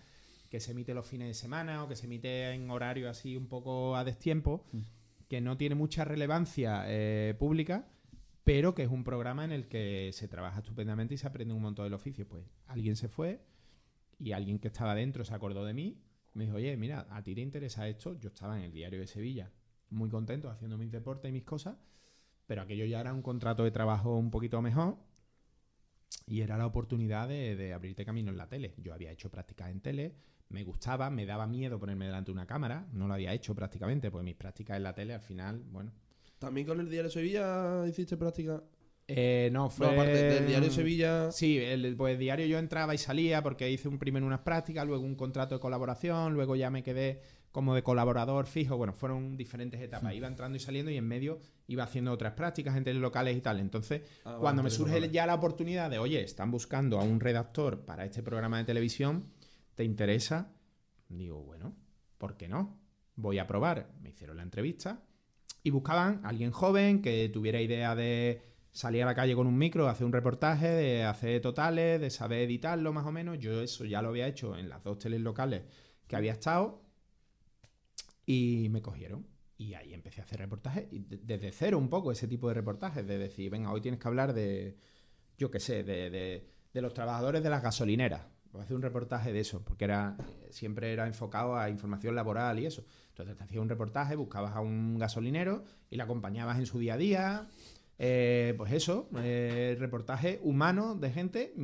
que se emite los fines de semana o que se emite en horario así un poco a destiempo, que no tiene mucha relevancia eh, pública, pero que es un programa en el que se trabaja estupendamente y se aprende un montón del oficio. Pues alguien se fue y alguien que estaba dentro se acordó de mí, me dijo, oye, mira, a ti te interesa esto, yo estaba en el diario de Sevilla, muy contento haciendo mis deportes y mis cosas, pero aquello ya era un contrato de trabajo un poquito mejor y era la oportunidad de, de abrirte camino en la tele. Yo había hecho prácticas en tele, me gustaba, me daba miedo ponerme delante de una cámara, no lo había hecho prácticamente, pues mis prácticas en la tele al final, bueno. ¿También con el Diario Sevilla hiciste práctica? Eh, no, fue... No, aparte del Diario Sevilla... Sí, el pues, diario yo entraba y salía porque hice un primero unas prácticas, luego un contrato de colaboración, luego ya me quedé como de colaborador fijo. Bueno, fueron diferentes etapas. Iba entrando y saliendo y en medio iba haciendo otras prácticas en locales y tal. Entonces, Ah, cuando me surge ya la oportunidad de, oye, están buscando a un redactor para este programa de televisión, ¿te interesa? Digo, bueno, ¿por qué no? Voy a probar. Me hicieron la entrevista y buscaban a alguien joven que tuviera idea de salir a la calle con un micro, hacer un reportaje, de hacer totales, de saber editarlo más o menos. Yo eso ya lo había hecho en las dos teles locales que había estado y me cogieron. Y ahí empecé a hacer reportajes, y de- desde cero un poco, ese tipo de reportajes, de decir, venga, hoy tienes que hablar de, yo qué sé, de, de- de los trabajadores de las gasolineras. A hacer un reportaje de eso, porque era siempre era enfocado a información laboral y eso. Entonces te hacías un reportaje, buscabas a un gasolinero y le acompañabas en su día a día. Eh, pues eso, eh, reportaje humano de gente,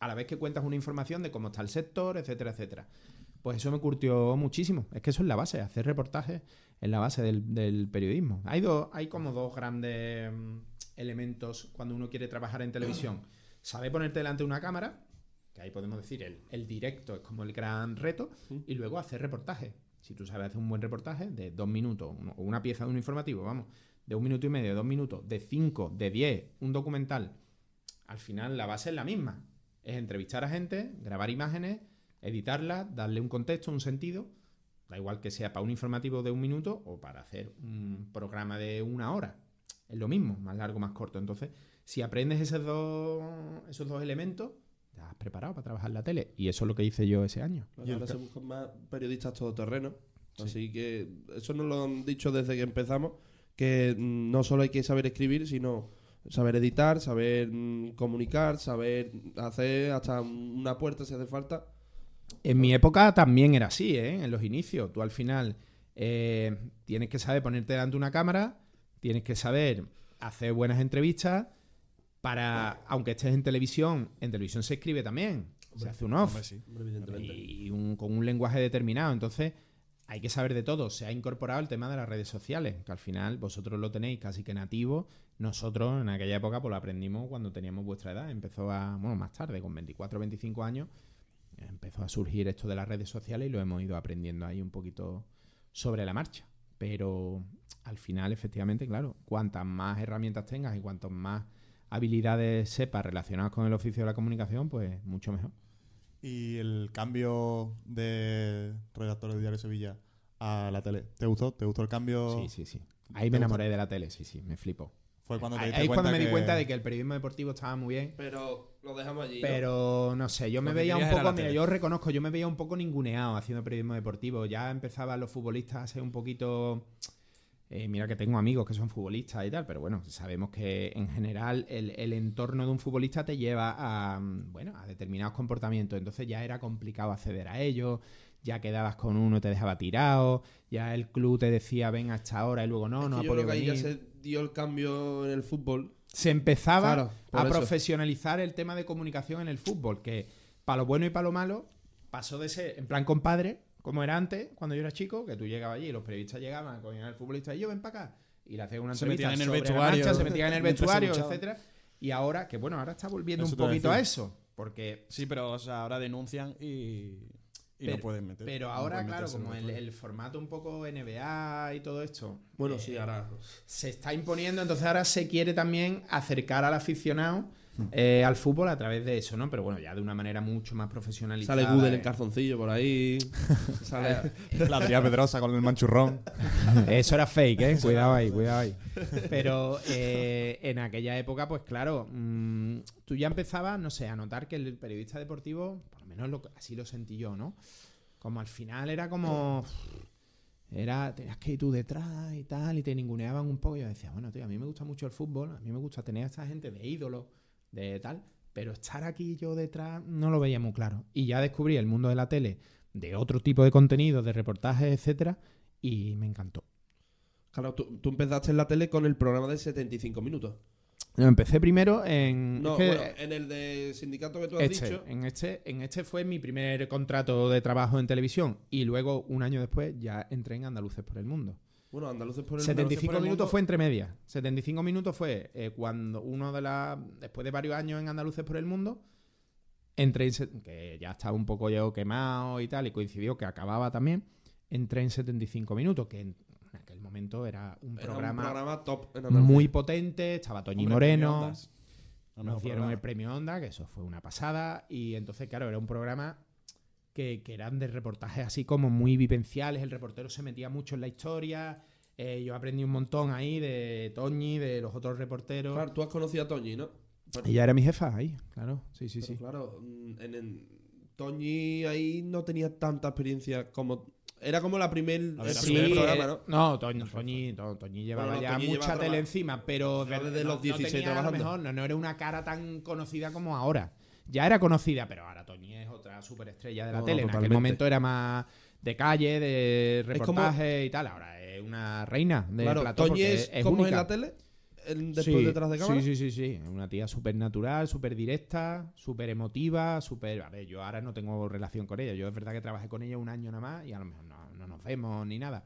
a la vez que cuentas una información de cómo está el sector, etcétera, etcétera. Pues eso me curtió muchísimo. Es que eso es la base, hacer reportajes es la base del, del periodismo. Hay, dos, hay como dos grandes mm, elementos cuando uno quiere trabajar en televisión. Sabe ponerte delante de una cámara, que ahí podemos decir el, el directo es como el gran reto, y luego hacer reportajes. Si tú sabes hacer un buen reportaje de dos minutos, o una pieza de un informativo, vamos, de un minuto y medio, de dos minutos, de cinco, de diez, un documental, al final la base es la misma. Es entrevistar a gente, grabar imágenes, editarlas, darle un contexto, un sentido. Da igual que sea para un informativo de un minuto o para hacer un programa de una hora. Es lo mismo, más largo, más corto. Entonces, si aprendes esos dos, esos dos elementos, te has preparado para trabajar en la tele. Y eso es lo que hice yo ese año. Ahora se buscan más periodistas todoterreno. Así que eso nos lo han dicho desde que empezamos, que mm, no solo hay que saber escribir, sino saber editar, saber mm, comunicar, saber hacer hasta una puerta si hace falta. En mi época también era así, ¿eh? En los inicios. Tú al final eh, tienes que saber ponerte delante de una cámara, tienes que saber hacer buenas entrevistas para, aunque estés en televisión, en televisión se escribe también. Se hace un off. Hombre, sí. Hombre, evidentemente. y un- con un lenguaje determinado. Entonces, hay que saber de todo. Se ha incorporado el tema de las redes sociales, que al final vosotros lo tenéis casi que nativo. Nosotros en aquella época pues lo aprendimos cuando teníamos vuestra edad. Empezó a, bueno, más tarde, con 24 o 25 años, empezó a surgir esto de las redes sociales y lo hemos ido aprendiendo ahí un poquito sobre la marcha. Pero al final, efectivamente, claro, cuantas más herramientas tengas y cuantas más habilidades sepas relacionadas con el oficio de la comunicación, pues mucho mejor. Y el cambio de redactor de Diario Sevilla a la tele, ¿te gustó? ¿Te gustó el cambio? Sí, sí, sí. Ahí ¿Te me enamoré de la tele, sí, sí, me flipo. Fue cuando te Ahí, ahí es cuando me di cuenta de que el periodismo deportivo estaba muy bien. Pero lo dejamos allí. ¿no? Pero no sé, yo me Lo veía un poco, mira, tele. yo reconozco, yo me veía un poco ninguneado haciendo periodismo deportivo. Ya empezaban los futbolistas a ser un poquito. Eh, mira que tengo amigos que son futbolistas y tal, pero bueno, sabemos que en general el, el entorno de un futbolista te lleva a, bueno, a determinados comportamientos. Entonces ya era complicado acceder a ellos, ya quedabas con uno, te dejaba tirado, ya el club te decía, ven hasta ahora y luego no, Es no ha yo creo que ahí ya se dio el cambio en el fútbol. Se empezaba Claro, a eso. profesionalizar el tema de comunicación en el fútbol, que para lo bueno y para lo malo pasó de ser en plan compadre, como era antes, cuando yo era chico, que tú llegabas allí y los periodistas llegaban, cogían al futbolista y yo ven para acá y le hacían una Se entrevista metían en el sobre la vestuario, marcha, se metían en el vestuario, etcétera. Y ahora, que bueno, ahora está volviendo Eso un poquito a eso, porque Sí, pero o sea, ahora denuncian y, y no pueden meter. pero ahora, claro, como el, formato un poco NBA y todo esto Bueno, eh, sí, ahora. se está imponiendo, entonces ahora se quiere también acercar al aficionado. Eh, al fútbol a través de eso, ¿no? Pero bueno, ya de una manera mucho más profesionalizada. Sale Gudel eh. en calzoncillo por ahí. sale. La Adrián Pedrosa con el manchurrón. Eso era fake, ¿eh? Cuidado ahí, cuidado ahí. Pero eh, en aquella época, pues claro, mm, tú ya empezabas, no sé, a notar que el periodista deportivo, por lo menos lo- así lo sentí yo, ¿no? Como al final era como... Era, tenías que ir tú detrás y tal, y te ninguneaban un poco. Y yo decía, bueno, tío, a mí me gusta mucho el fútbol, a mí me gusta tener a esta gente de ídolo, de tal, pero estar aquí yo detrás no lo veía muy claro. Y ya descubrí el mundo de la tele, de otro tipo de contenido, de reportajes, etcétera, y me encantó. Claro, tú, tú empezaste en la tele con el programa de 75 minutos. No, empecé primero en. No, es que, bueno, en el de sindicato que tú has este, dicho. en este, en este fue mi primer contrato de trabajo en televisión. Y luego, un año después, ya entré en Andaluces por el Mundo. Bueno, Andaluces por el 75 Andaluces por el minutos mundo. fue entre medias. 75 minutos fue eh, cuando uno de las. Después de varios años en Andaluces por el Mundo, entré en. que ya estaba un poco yo quemado y tal, y coincidió que acababa también. Entré en 75 minutos, que en aquel momento era un Era programa, un programa top en muy potente. Estaba Toñi Moreno. Nos dieron el premio Onda, que eso fue una pasada. Y entonces, claro, era un programa que, que eran de reportajes así como muy vivenciales. El reportero se metía mucho en la historia. Eh, yo aprendí un montón ahí de Toñi, de los otros reporteros. Claro, tú has conocido a Toñi, ¿no? Pero- Ella era mi jefa ahí, claro. Sí, sí, pero sí. Claro, mm, en, en- Toñi ahí no tenía tanta experiencia como. Era como la primer, el A ver, Sí, primer eh, programa, ¿no? No, Toñi, Toñi, To- Toñi llevaba Bueno, no, ya Toñi mucha lleva tele encima, pero desde no- los no 16 tenía, a lo trabajando. mejor, no, no era una cara tan conocida como ahora. Ya era conocida, pero ahora Toñi es superestrella de la No, no, tele. en aquel momento era más de calle, de como- reportaje y tal. Ahora es una reina de Claro, plató Toñi es, es como única. en la tele, el- después Sí, detrás de cámara. Sí, sí, sí, sí. Es Una tía súper natural, súper directa, súper emotiva, súper... A ver, yo ahora no tengo relación con ella. Yo es verdad que trabajé con ella un año nada más y a lo mejor no, no nos vemos ni nada.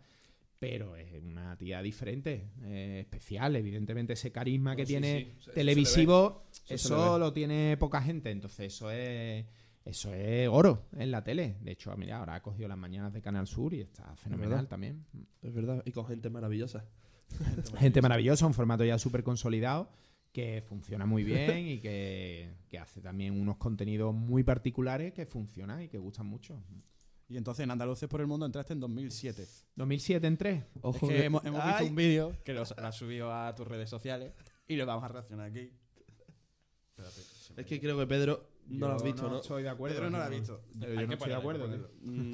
Pero es una tía diferente, eh, especial. Evidentemente ese carisma que sí, tiene sí, televisivo, Eso eso, lo tiene poca gente. Entonces eso es... Eso es oro en la tele. De hecho, mira, ahora ha cogido las mañanas de Canal Sur y está fenomenal verdad. también. Es verdad, y con gente maravillosa. Gente maravillosa, un formato ya súper consolidado, que funciona muy bien y que, que hace también unos contenidos muy particulares que funcionan y que gustan mucho. Y entonces en Andaluces por el Mundo entraste en 2007. 2007 entré. es que hemos, hemos visto un vídeo que lo, has subido a tus redes sociales y lo vamos a reaccionar aquí. Espérate, Es que creo que Pedro no lo has visto, ¿no? estoy de acuerdo. Pedro no lo ha visto. Pero Hay yo no estoy de acuerdo.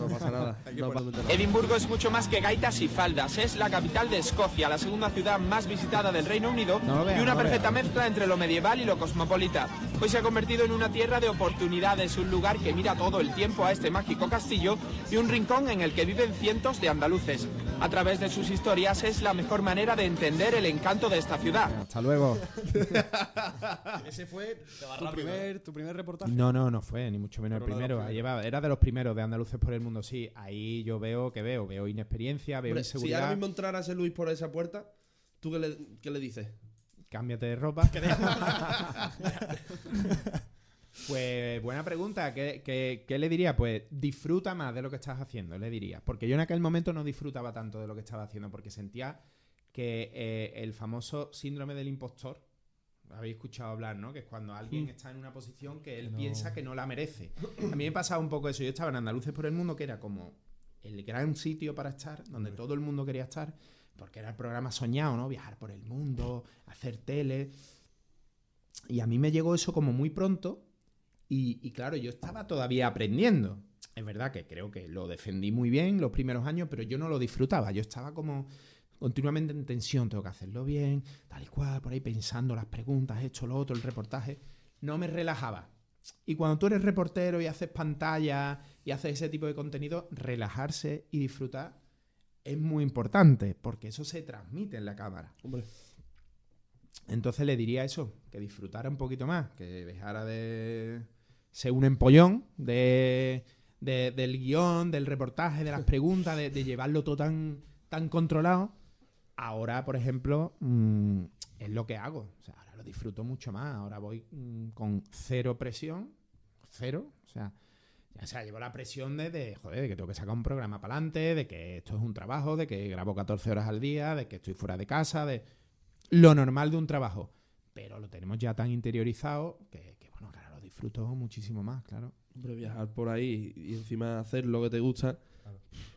pasa nada. No pasa. Edimburgo es mucho más que gaitas y faldas. Es la capital de Escocia, la segunda ciudad más visitada del Reino Unido No lo vea, y una no perfecta vea. mezcla entre lo medieval y lo cosmopolita. Hoy se ha convertido en una tierra de oportunidades, un lugar que mira todo el tiempo a este mágico castillo y un rincón en el que viven cientos de andaluces. A través de sus historias es la mejor manera de entender el encanto de esta ciudad. Hasta luego. Ese fue tu primer, tu primer reportaje. No, no, no fue, ni mucho menos Pero el primero. Ahí primeros. va- era de los primeros de Andaluces por el Mundo, sí. Ahí yo veo que veo, veo inexperiencia, veo Hombre, si inseguridad. ahora mismo entrara ese Luis por esa puerta, ¿tú qué le, qué le dices? Cámbiate de ropa. pues buena pregunta. ¿Qué, qué, qué le diría? Pues disfruta más de lo que estás haciendo, le diría. Porque yo en aquel momento no disfrutaba tanto de lo que estaba haciendo, porque sentía que eh, el famoso síndrome del impostor, habéis escuchado hablar, ¿no? Que es cuando alguien está en una posición que él no. piensa que no la merece. A mí me pasaba un poco eso. Yo estaba en Andaluces por el Mundo, que era como el gran sitio para estar, donde todo el mundo quería estar, porque era el programa soñado, ¿no? Viajar por el mundo, hacer tele. Y a mí me llegó eso como muy pronto. Y, y claro, yo estaba todavía aprendiendo. Es verdad que creo que lo defendí muy bien los primeros años, pero yo no lo disfrutaba. Yo estaba como continuamente en tensión, tengo que hacerlo bien, tal y cual, por ahí pensando las preguntas, esto, lo otro, el reportaje. No me relajaba. y cuando tú eres reportero y haces pantalla y haces ese tipo de contenido, relajarse y disfrutar es muy importante, porque eso se transmite en la cámara. Hombre. Entonces le diría eso, que disfrutara un poquito más, que dejara de ser un empollón de, de- del guion, del reportaje, de las preguntas, de, de llevarlo todo tan, tan controlado. Ahora, por ejemplo, mm, es lo que hago. O sea, ahora lo disfruto mucho más. Ahora voy mm, con cero presión, cero. O sea, o sea, llevo la presión de, de, joder, de que tengo que sacar un programa para adelante, de que esto es un trabajo, de que grabo 14 horas al día, de que estoy fuera de casa, de lo normal de un trabajo. Pero lo tenemos ya tan interiorizado que, que, bueno, claro, lo disfruto muchísimo más, claro. Hombre, viajar por ahí y encima hacer lo que te gusta.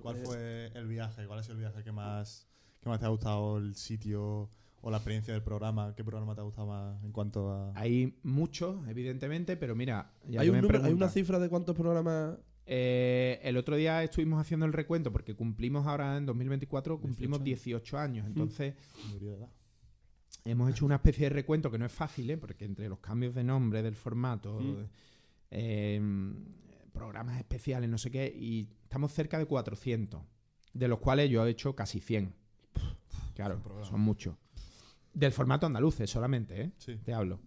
¿Cuál Es- fue el viaje? ¿Cuál sido el viaje que más, que más te ha gustado? ¿El sitio o la experiencia del programa? ¿Qué programa te ha gustado más en cuanto a...? Hay muchos, evidentemente, pero mira, ya ¿Hay, que un me número- ¿Hay una cifra de cuántos programas? eh, el otro día estuvimos haciendo el recuento porque cumplimos ahora en 2024, cumplimos 18 años. Entonces, mayoría de edad? hemos hecho una especie de recuento que no es fácil, ¿eh? porque entre los cambios de nombre, del formato, Mm. eh, programas especiales, no sé qué, y estamos cerca de 400, de los cuales yo he hecho casi 100. Claro, son muchos. Del formato andaluces solamente, ¿eh? Sí. Te hablo.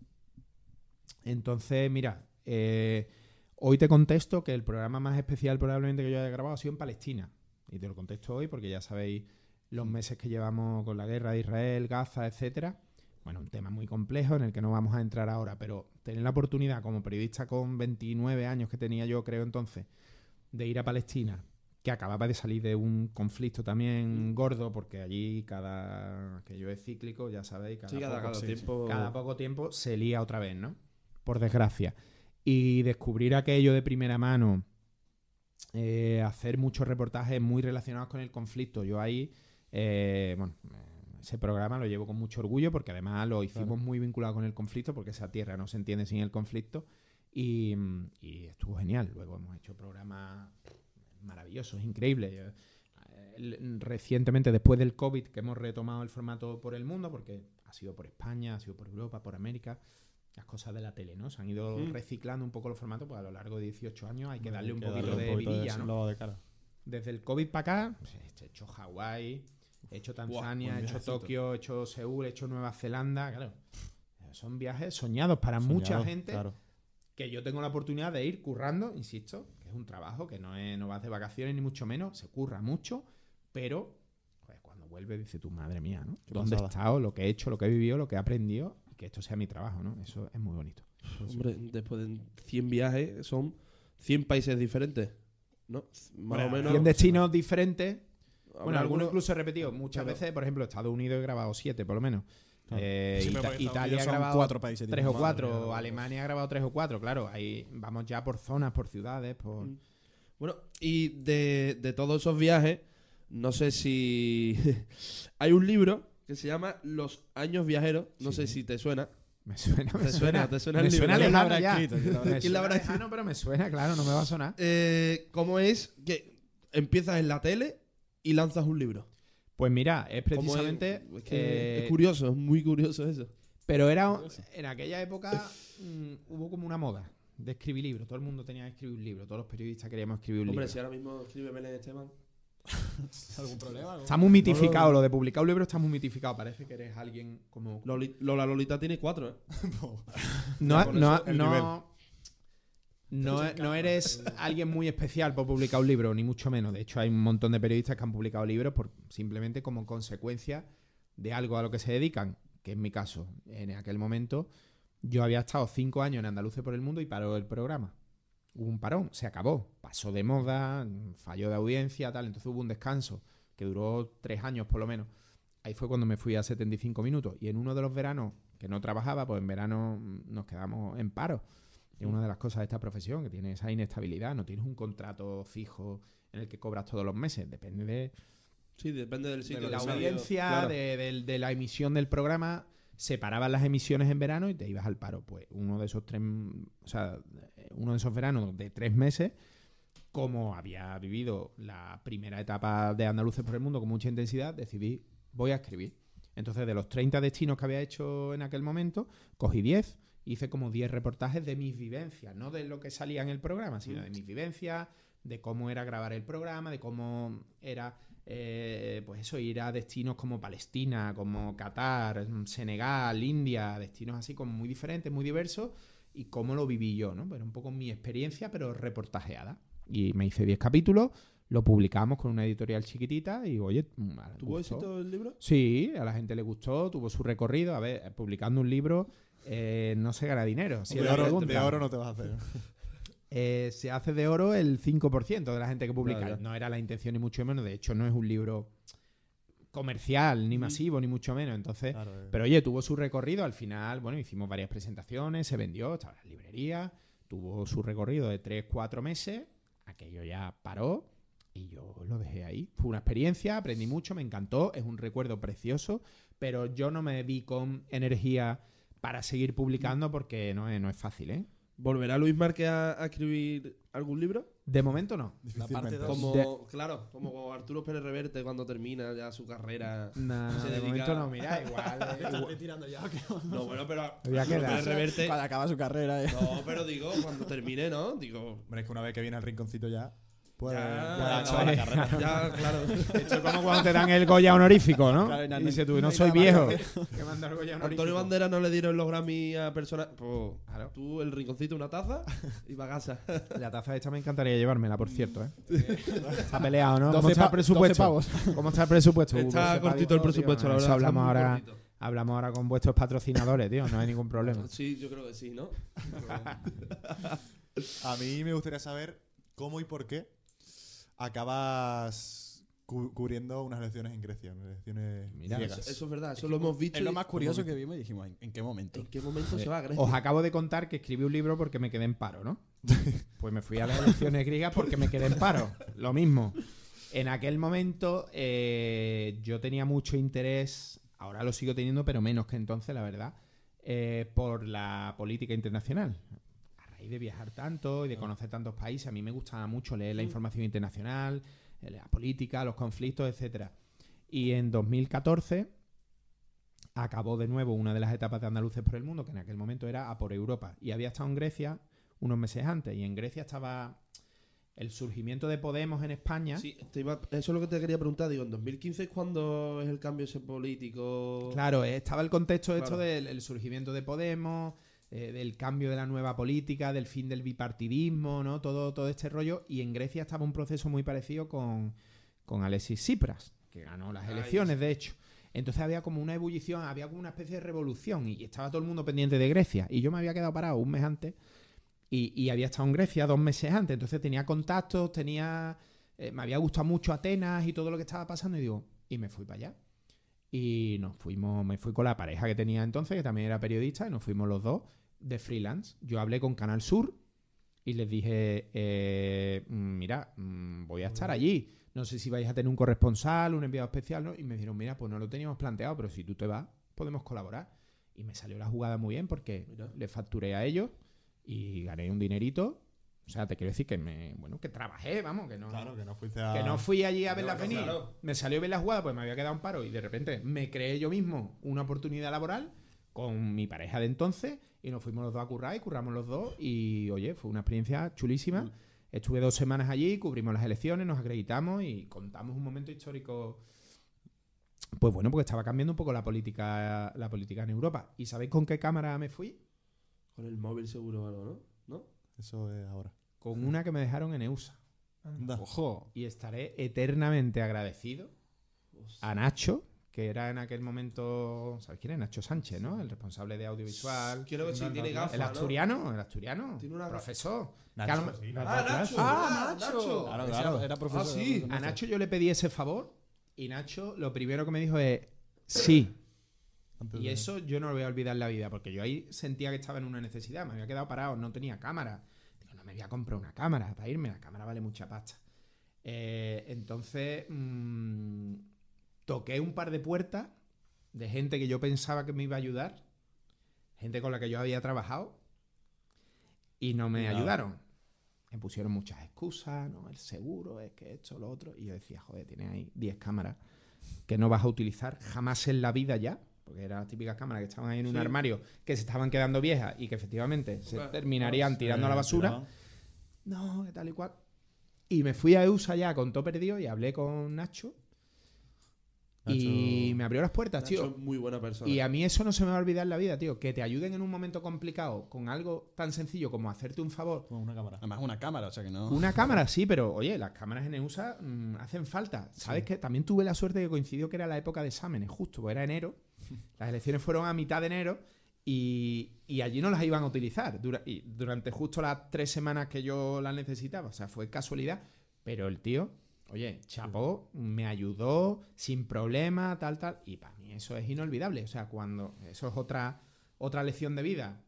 Entonces, mira, eh, hoy te contesto que el programa más especial probablemente que yo haya grabado ha sido en Palestina. Y te lo contesto hoy porque ya sabéis los meses que llevamos con la guerra de Israel, Gaza, etcétera. Bueno, un tema muy complejo en el que no vamos a entrar ahora, pero tener la oportunidad como periodista con 29 años que tenía yo, creo entonces, de ir a Palestina, que acababa de salir de un conflicto también gordo, porque allí cada que yo es cíclico, ya sabéis, cada, Sí, poco, cada sí, tiempo. cada poco tiempo se lía otra vez, ¿no? Por desgracia. Y descubrir aquello de primera mano, eh, hacer muchos reportajes muy relacionados con el conflicto. Yo ahí, eh, bueno, ese programa lo llevo con mucho orgullo porque además lo hicimos muy vinculado con el conflicto porque esa tierra no se entiende sin el conflicto y, mm, y estuvo genial. Luego hemos hecho programas Yo, eh, el- Recientemente, después del COVID, que hemos retomado el formato por el mundo, porque ha sido por España, ha sido por Europa, por América, las cosas de la tele, ¿no? Se han ido reciclando un poco los formatos, pues a lo largo de 18 años hay que darle un que poquito darle de un poquito vidilla, ¿no? de cara. Desde el COVID para acá, pues, he hecho Hawái, he hecho Tanzania, he hecho. Tokio, he hecho Seúl, he hecho Nueva Zelanda, claro. Son viajes soñados para mucha gente Claro. que yo tengo la oportunidad de ir currando, insisto, es un trabajo, que no, es, no vas de vacaciones ni mucho menos, se curra mucho, pero joder, cuando vuelve dice tu madre mía, ¿no? Qué ¿Dónde he estado, lo que he hecho, lo que he vivido, lo que he aprendido y que esto sea mi trabajo, ¿no? Eso es muy bonito. Hombre, después de 100 viajes son 100 países diferentes. ¿No? Más Bueno, o menos. 100 destinos diferentes, bueno, algunos algunos- incluso he repetido. Muchas veces, por ejemplo, Estados Unidos he grabado siete, por lo menos. Claro. Eh, Sí, Ita- Italia ha grabado cuatro países tres o cuatro. Madre Alemania ha grabado tres o cuatro, claro. Ahí vamos ya por zonas, por ciudades, por... Mm. Bueno, y de, de todos esos viajes, no sé si. Hay un libro que se llama Los años viajeros. No sé si te suena. Me suena, me ¿Te suena. suena? ¿Te suena me el libro? suena ¿Quién habrá ya. escrito? ¿Quién lo habrá Me ¿Quién lo suena habrá lejano, pero me suena, claro, no me va a sonar. Eh, ¿Cómo es que empiezas en la tele y lanzas un libro? Pues mira, es precisamente... Es, que eh, es curioso, es muy curioso eso. Pero era en aquella época mm, hubo como una moda de escribir libros. Todo el mundo tenía que escribir un libro. Todos los periodistas queríamos escribir un Hombre, libro. si ahora mismo escribe Belén Esteban. ¿Algún problema? Está muy mitificado. Lo de publicar un libro está muy mitificado. Parece que eres alguien como... Loli- Lola Lolita tiene cuatro, ¿eh? No, no, no. No, no eres alguien muy especial por publicar un libro, ni mucho menos. De hecho, hay un montón de periodistas que han publicado libros por, simplemente como consecuencia de algo a lo que se dedican, que es mi caso. En aquel momento yo había estado cinco años en Andalucía por el mundo y paró el programa. Hubo un parón, se acabó. Pasó de moda, falló de audiencia, tal. Entonces hubo un descanso que duró tres años por lo menos. Ahí fue cuando me fui a 75 minutos. Y en uno de los veranos que no trabajaba, pues en verano nos quedamos en paro. Es una de las cosas de esta profesión, que tiene esa inestabilidad. No tienes un contrato fijo en el que cobras todos los meses. Depende de, Sí, depende del sitio. de la audiencia, Claro. de, de- de la emisión del programa. Separaban las emisiones en verano y te ibas al paro. Pues uno de esos tres, o sea, uno de esos veranos de tres meses, como había vivido la primera etapa de Andaluces por el mundo con mucha intensidad, decidí, voy a escribir. Entonces, de los 30 destinos que había hecho en aquel momento, cogí 10 hice como 10 reportajes de mis vivencias, no de lo que salía en el programa, sino de mis vivencias, de cómo era grabar el programa, de cómo era, eh, pues eso, ir a destinos como Palestina, como Qatar, Senegal, India, destinos así como muy diferentes, muy diversos, y cómo lo viví yo, ¿no? Era un poco mi experiencia, pero reportajeada. Y me hice 10 capítulos, lo publicamos con una editorial chiquitita y, oye, mm, ¿Tuvo éxito el libro? Sí, a la gente le gustó, tuvo su recorrido. A ver, publicando un libro eh, no se gana dinero. Si de, oro, pregunta. de oro no te vas a hacer. Eh, se hace de oro el 5% de la gente que publica. No era la intención ni mucho menos. De hecho, no es un libro comercial, ni masivo, ni mucho menos. Entonces, Claro, eh. pero oye, tuvo su recorrido. Al final, bueno, hicimos varias presentaciones, se vendió, estaba en la librería. Tuvo su recorrido de 3, 4 meses. Aquello ya paró y yo lo dejé ahí. Fue una experiencia, aprendí mucho, me encantó. Es un recuerdo precioso, pero yo no me vi con energía para seguir publicando porque no es, no es fácil, ¿eh? ¿Volverá Luis Márquez a, a escribir algún libro? De momento no. La parte Difícilmente. dos. Como, De- claro, como Arturo Pérez Reverte cuando termina ya su carrera. Nah, Se de dedica- momento no, mira, igual. eh, igual- retirando ya. No, bueno, pero Ya Arturo queda. Pérez Reverte. Cuando acaba su carrera. eh. No, pero digo, cuando termine, ¿no? Digo. Hombre, es que una vez que viene al rinconcito ya, puede, Ya, ya, acabar no, la carrera. Ya, claro. Esto es como cuando te dan el Goya honorífico, ¿no? Claro, y no- y dices tú, no soy viejo. que Que manda el Goya honorífico. Antonio Bandera no le dieron los Grammy a personas. Pues, Claro. tú, el rinconcito, una taza y va a casa. La taza esta me encantaría llevármela, por cierto, ¿eh? Está peleado, ¿no? 12 ¿Cómo está el presupuesto? 12 pavos. ¿Cómo está el presupuesto? Está 12 cortito el presupuesto, tío. la verdad. hablamos ahora, cortito. hablamos ahora con vuestros patrocinadores, tío. No hay ningún problema. Sí, yo creo que sí, ¿no? A mí me gustaría saber cómo y por qué acabas cu- cubriendo unas elecciones en Grecia, unas elecciones Mira. Eso, eso es verdad, eso lo hemos visto. Es lo y- más curioso que vimos y dijimos, ¿en, en qué momento? ¿En qué momento se va a Grecia? Os acabo de contar que escribí un libro porque me quedé en paro, ¿no? Pues me fui a las elecciones griegas porque me quedé en paro. Lo mismo. En aquel momento eh, yo tenía mucho interés, ahora lo sigo teniendo, pero menos que entonces, la verdad, eh, por la política internacional. Raíz de viajar tanto y de conocer tantos países, a mí me gustaba mucho leer la información internacional, eh, la política, los conflictos, etcétera. Y en 2014 acabó de nuevo una de las etapas de Andaluces por el Mundo, que en aquel momento era a por Europa. Y había estado en Grecia unos meses antes. Y en Grecia estaba el surgimiento de Podemos en España. Sí, te iba- eso es lo que te quería preguntar. Digo, ¿en 2015 es cuando es el cambio ese político? Claro, eh, estaba el contexto esto Claro. del el surgimiento de Podemos, eh, del cambio de la nueva política, del fin del bipartidismo, ¿no? Todo, todo este rollo. Y en Grecia estaba un proceso muy parecido con, con Alexis Tsipras, que ganó las elecciones, de hecho. Entonces había como una ebullición, había como una especie de revolución y estaba todo el mundo pendiente de Grecia. Y yo me había quedado parado un mes antes y, y había estado en Grecia dos meses antes. Entonces tenía contactos, tenía... eh, me había gustado mucho Atenas y todo lo que estaba pasando y digo, y me fui para allá. Y nos fuimos, me fui con la pareja que tenía entonces, que también era periodista, y nos fuimos los dos de freelance. Yo hablé con Canal Sur y les dije, eh, mira, mm, voy a estar allí. No sé si vais a tener un corresponsal, un enviado especial, ¿no? Y me dijeron, mira, pues no lo teníamos planteado, pero si tú te vas, podemos colaborar. Y me salió la jugada muy bien porque Mira. le facturé a ellos y gané un dinerito. O sea, te quiero decir que me, bueno, que trabajé, vamos, que no, Claro, que no fuiste a... que no fui allí a verla No, venir. claro. Me salió bien la jugada, pues me había quedado un paro y de repente me creé yo mismo una oportunidad laboral con mi pareja de entonces y nos fuimos los dos a currar y curramos los dos y oye, fue una experiencia chulísima. Mm. Estuve dos semanas allí, cubrimos las elecciones, nos acreditamos y contamos un momento histórico. Pues bueno, porque estaba cambiando un poco la política, la política en Europa. ¿Y sabéis con qué cámara me fui? Con el móvil seguro o algo, ¿no? ¿No? Eso es ahora. Con una que me dejaron en EUSA. Anda. Ojo. Y estaré eternamente agradecido a Nacho, que era en aquel momento, ¿sabes quién es? Nacho Sánchez, ¿no? El responsable de audiovisual. Quiero ver si No, tiene no, gafas. El ¿no? asturiano, el asturiano. Tiene una- profesor. Nacho, Que a lo- Sí, Ah, las Nacho. Ah, Nacho. Claro, claro. Era, profesor. Ah, sí. A Nacho yo le pedí ese favor y Nacho lo primero que me dijo es sí. Y eso yo no lo voy a olvidar en la vida, porque yo ahí sentía que estaba en una necesidad, me había quedado parado, no tenía cámara. Digo, no me voy a comprar una cámara para irme, la cámara vale mucha pasta. Eh, entonces, mm, toqué un par de puertas de gente que yo pensaba que me iba a ayudar, gente con la que yo había trabajado, y no me ayudaron. Me pusieron muchas excusas, no, el seguro, es que esto, lo otro. Y yo decía, joder, tienes ahí 10 cámaras que no vas a utilizar jamás en la vida ya. porque eran las típicas cámaras que estaban ahí en un Sí. armario, que se estaban quedando viejas y que efectivamente se Claro. terminarían tirando a la basura. No, que tal y cual. Y me fui a EUSA ya con todo perdido y hablé con Nacho. Y me abrió las puertas, Nacho tío. es muy buena persona. Y a mí eso no se me va a olvidar en la vida, tío. Que te ayuden en un momento complicado con algo tan sencillo como hacerte un favor. Con una cámara. Además, una cámara, o sea que no. Una cámara, sí, pero oye, las cámaras en EUSA mm, hacen falta. ¿Sabes que También tuve la suerte que coincidió que era la época de exámenes, justo, pues era enero. Las elecciones fueron a mitad de enero y, y allí no las iban a utilizar dura- y durante justo las tres semanas que yo las necesitaba. O sea, fue casualidad. Pero el tío, oye, chapó, me ayudó sin problema, tal, tal. Y para mí eso es inolvidable. O sea, cuando. Eso es otra, otra lección de vida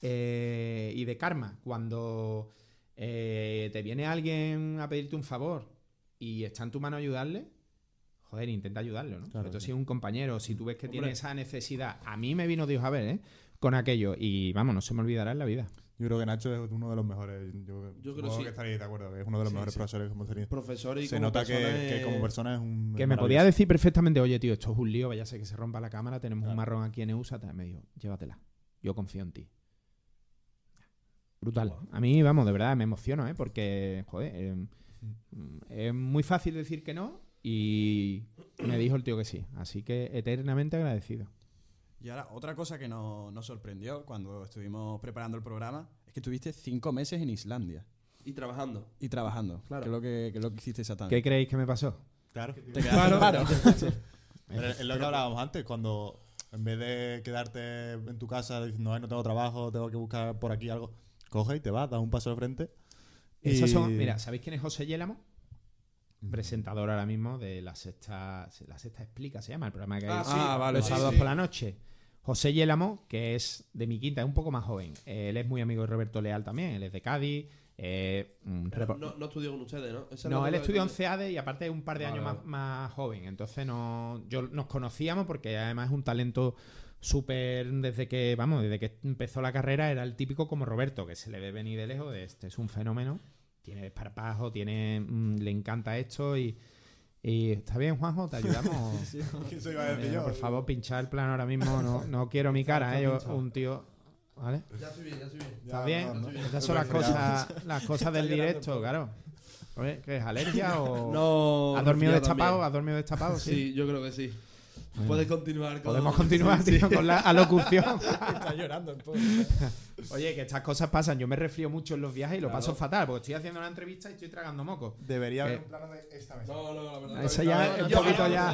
eh, y de karma. Cuando eh, te viene alguien a pedirte un favor y está en tu mano ayudarle, joder, intenta ayudarlo, ¿no? Claro, Sobre todo sí. si es un compañero, si tú ves que Hombre. tiene esa necesidad. A mí me vino Dios a ver, ¿eh? Con aquello. Y vamos, no se me olvidará en la vida. Yo creo que Nacho es uno de los mejores. Yo, Yo creo sí. que estaréis de acuerdo, que es uno de los Sí, mejores sí. profesores que hemos tenido. Profesor y Se como nota que, persona que es- como persona es un. Que me podía decir perfectamente, oye, tío, esto es un lío, vaya a ser que se rompa la cámara, tenemos un marrón aquí en EUSA, me dijo, llévatela, yo confío en ti. Brutal. A mí, vamos, de verdad, me emociono, ¿eh? Porque, joder, eh, es muy fácil decir que no y me dijo el tío que sí. Así que eternamente agradecido. Y ahora, otra cosa que nos, nos sorprendió cuando estuvimos preparando el programa es que estuviste cinco meses en Islandia Y trabajando. y trabajando. Claro. ¿Qué es lo que, es lo que hiciste exactamente? ¿Qué creéis que me pasó? Claro. ¿Te paro? Pero es lo que hablábamos antes, cuando en vez de quedarte en tu casa diciendo, "Ay, no tengo trabajo, tengo que buscar por aquí algo, coge y te vas, das un paso de frente. Esos y- son, mira, ¿sabéis quién es José Yélamo? Presentador ahora mismo de La Sexta, La Sexta Explica, se llama el programa que hay Ah, sí. Ah, vale, los sí, sábados sí. por la noche. José Yélamo, que es de mi quinta, es un poco más joven. Él es muy amigo de Roberto Leal también, él es de Cádiz. eh, no, no estudió con ustedes, ¿no? Esa no, él estudió en. CEADE y aparte es un par de Vale, años vale. más, más joven. Entonces no, yo nos conocíamos porque además es un talento súper desde que, vamos, desde que empezó la carrera era el típico como Roberto, que se le ve venir de lejos, de este es un fenómeno, tiene desparpajo, tiene, mm, le encanta esto y, y está bien, Juanjo, te ayudamos. Eso iba a decir Eh, yo. por favor, pinchar el plano ahora mismo, no, no quiero mi cara, eh, yo, un tío, ¿vale? Ya estoy bien, ya estoy bien. ¿Está Ya, bien? no, no. Estas son las cosas, las cosas del directo, claro. Oye, ¿Qué es alergia o No. has dormido destapado? ¿Has dormido destapado? Sí. Sí, yo creo que sí. Puedes continuar con... Podemos continuar, Sí, tío, sí. con la alocución. Está llorando poco. Oye, que estas cosas pasan. Yo me resfrío mucho en los viajes y lo Claro. paso fatal, porque estoy haciendo una entrevista y estoy tragando moco. Debería haber Eh, un plano de esta mesa. No, no, la verdad. Eso no, ya es un poquito ya-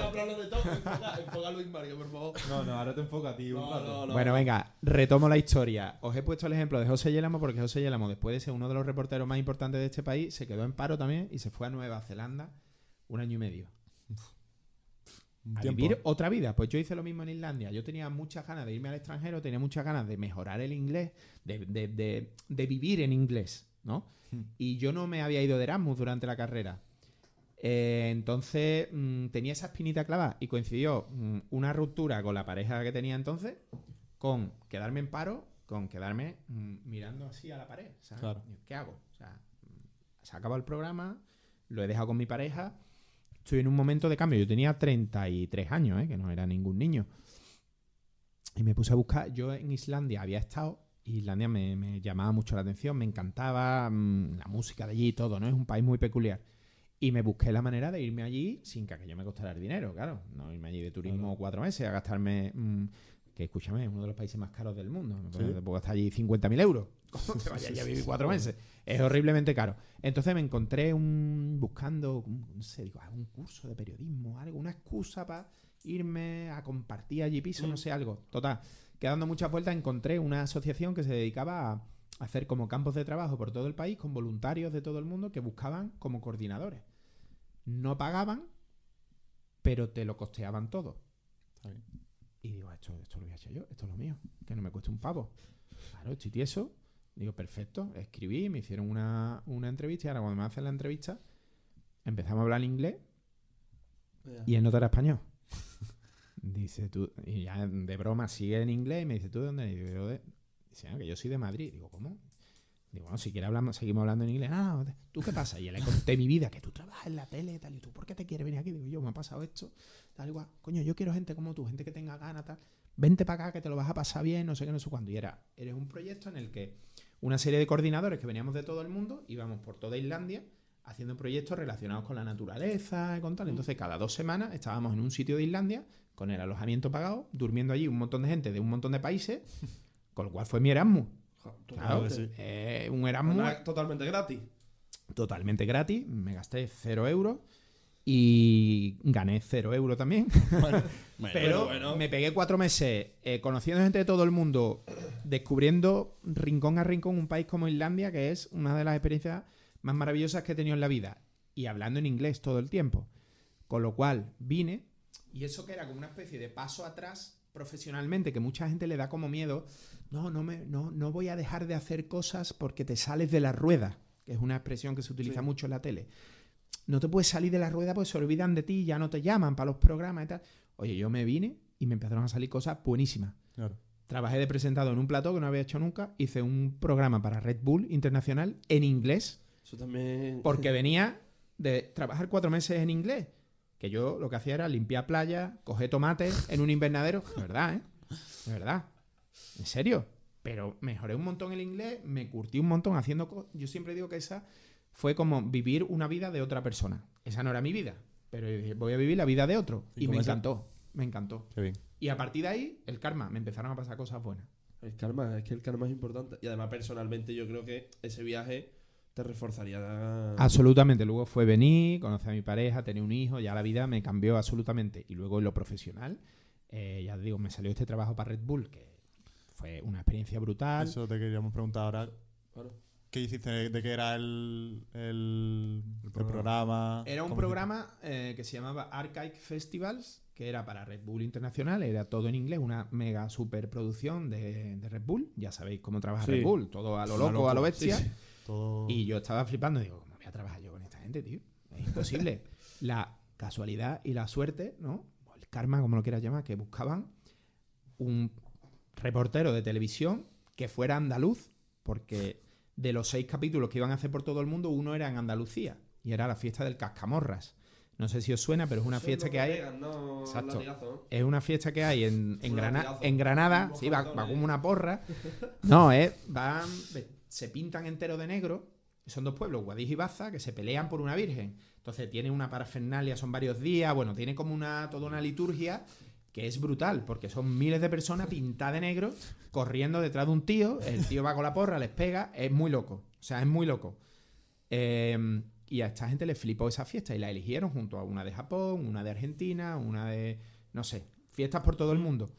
enfoca, a Luis Mario, por favor. No, no, ahora te enfoca a ti un No, no, no. Bueno, venga, retomo la historia. Os he puesto el ejemplo de José Yélamo porque José Yélamo, después de ser uno de los reporteros más importantes de este país, se quedó en paro también y se fue a Nueva Zelanda un año y medio. Un a tiempo. vivir otra vida. Pues yo hice lo mismo en Islandia. Yo tenía muchas ganas de irme al extranjero, tenía muchas ganas de mejorar el inglés, de, de- de- de vivir en inglés, ¿no? Hmm. Y yo no me había ido de Erasmus durante la carrera. Eh, entonces mm, tenía esa espinita clavada y coincidió mm, una ruptura con la pareja que tenía entonces con quedarme en paro, con quedarme mm, mirando así a la pared. ¿sabes? Claro. ¿Qué hago? O sea, se ha acabado el programa, lo he dejado con mi pareja, estoy en un momento de cambio. Yo tenía 33 años, ¿eh? que no era ningún niño. Y me puse a buscar. Yo en Islandia había estado. Islandia me, me llamaba mucho la atención, me encantaba mm, la música de allí y todo, ¿no? Es un país muy peculiar. Y me busqué la manera de irme allí sin que aquello me costara el dinero, claro. No irme allí de turismo cuatro meses a gastarme. mm, que escúchame, es uno de los países más caros del mundo. Puedo, puedo gastar allí 50.000 euros. ¿Cómo te vayas allí a vivir cuatro meses? Es horriblemente caro. Entonces me encontré un buscando, un- no sé, digo, ah, un curso de periodismo, algo, una excusa para irme a compartir allí piso, no sé, algo. Total, que dando muchas vueltas encontré una asociación que se dedicaba a hacer como campos de trabajo por todo el país con voluntarios de todo el mundo que buscaban como coordinadores. No pagaban, pero te lo costeaban todo. Y digo, esto, esto lo voy a hacer yo, esto es lo mío, que no me cueste un pavo. Claro, estoy tieso. Digo, perfecto. Escribí, me hicieron una, una entrevista y ahora cuando me hacen la entrevista empezamos a hablar en inglés y él no era español. Dice tú, y ya de broma sigue en inglés y me dice, ¿tú de dónde? Digo, "Yo de-". Dice, "Ah, que yo soy de Madrid. Digo, ¿cómo? Digo, bueno, si quieres hablamos, seguimos hablando en inglés. No, no, ¿tú qué pasa? Y ya le conté mi vida, que tú trabajas en la tele y tal. Y tú, ¿por qué te quieres venir aquí? Digo, yo me ha pasado esto, tal igual. Coño, yo quiero gente como tú, gente que tenga ganas, tal. Vente para acá, que te lo vas a pasar bien, no sé qué, no sé cuándo. Y era, eres un proyecto en el que una serie de coordinadores que veníamos de todo el mundo íbamos por toda Islandia haciendo proyectos relacionados con la naturaleza y con tal. Entonces, cada dos semanas estábamos en un sitio de Islandia con el alojamiento pagado, durmiendo allí un montón de gente de un montón de países, con lo cual fue mi Erasmus. Claro, eh, un Erasmus Una- Totalmente gratis. totalmente gratis, me gasté cero euros y gané cero euros también. Pero bueno. me pegué cuatro meses eh, conociendo gente de todo el mundo, descubriendo rincón a rincón un país como Islandia, que es una de las experiencias más maravillosas que he tenido en la vida. Y hablando en inglés todo el tiempo. Con lo cual vine, y eso que era como una especie de paso atrás profesionalmente, que mucha gente le da como miedo. No, no, me, no, no voy a dejar de hacer cosas porque te sales de la rueda, que es una expresión que se utiliza Sí. mucho en la tele. No te puedes salir de la rueda porque se olvidan de ti, ya no te llaman para los programas y tal. Oye, yo me vine y me empezaron a salir cosas buenísimas. Claro. Trabajé de presentado en un plató que no había hecho nunca. Hice un programa para Red Bull Internacional en inglés Eso también. porque venía de trabajar cuatro meses en inglés. Que yo lo que hacía era limpiar playas, coger tomates en un invernadero. De verdad, ¿eh? De verdad. En serio. Pero mejoré un montón el inglés, me curtí un montón haciendo cosas. Yo siempre digo que esa fue como vivir una vida de otra persona. Esa no era mi vida, pero voy a vivir la vida de otro. ¿Y Y, me encantó, me encantó. Qué bien. Y a partir de ahí, el karma, me empezaron a pasar cosas buenas. El karma, es que el karma es importante. Y además, personalmente, yo creo que ese viaje te reforzaría. Absolutamente. Luego fue venir, conocer a mi pareja, tener un hijo, ya la vida me cambió absolutamente. Y luego en lo profesional, eh, ya digo, me salió este trabajo para Red Bull, que fue una experiencia brutal. Eso te queríamos preguntar ahora. Claro. ¿Qué hiciste? ¿De qué era el, el, el programa? programa. Era un ¿Cómo programa eh, que se llamaba Archive Festivals, que era para Red Bull Internacional, era todo en inglés, una mega superproducción de, de Red Bull. Ya sabéis cómo trabaja Sí. Red Bull, todo a lo loco, loco. a lo Sí, bestia. sí. Todo... Y yo estaba flipando, digo, ¿cómo voy a trabajar yo con esta gente, tío? Es imposible. la casualidad y la suerte, ¿no? O el karma, como lo quieras llamar, que buscaban un reportero de televisión que fuera andaluz, porque de los seis capítulos que iban a hacer por todo el mundo, uno era en Andalucía, y era la fiesta del Cascamorras. No sé si os suena, pero es una Eso fiesta que hay... pegan, ¿no? Exacto. Latigazo, ¿no? Es una fiesta que hay en, en, Grana- en Granada. Sí, va, ¿eh? como una porra. No, es, van, se pintan entero de negro. Son dos pueblos, Guadix y Baza, que se pelean por una virgen. Entonces tiene una parafernalia, son varios días. Bueno, tiene como una toda una liturgia que es brutal, porque son miles de personas pintadas de negro corriendo detrás de un tío. El tío va con la porra, les pega. Es muy loco. O sea, es muy loco. Eh, y a esta gente le flipó esa fiesta y la eligieron junto a una de Japón, una de Argentina, una de, no sé, fiestas por todo el mundo.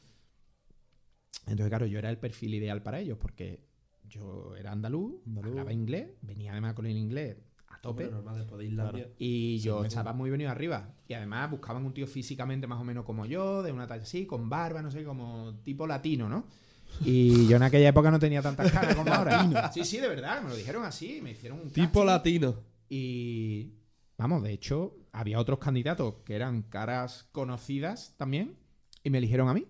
Entonces, claro, yo era el perfil ideal para ellos porque yo era andaluz, Andaluz. hablaba inglés, venía además con el inglés a tope. Hombre, normal, después de Islandia. Y yo estaba muy venido arriba. Y además buscaban un tío físicamente más o menos como yo, de una talla así, con barba, no sé, como tipo latino, ¿no? Y yo en aquella época no tenía tantas caras como ahora. Sí, sí, de verdad, me lo dijeron así, me hicieron un Tipo casting. latino. Y vamos, de hecho, había otros candidatos que eran caras conocidas también y me eligieron a mí.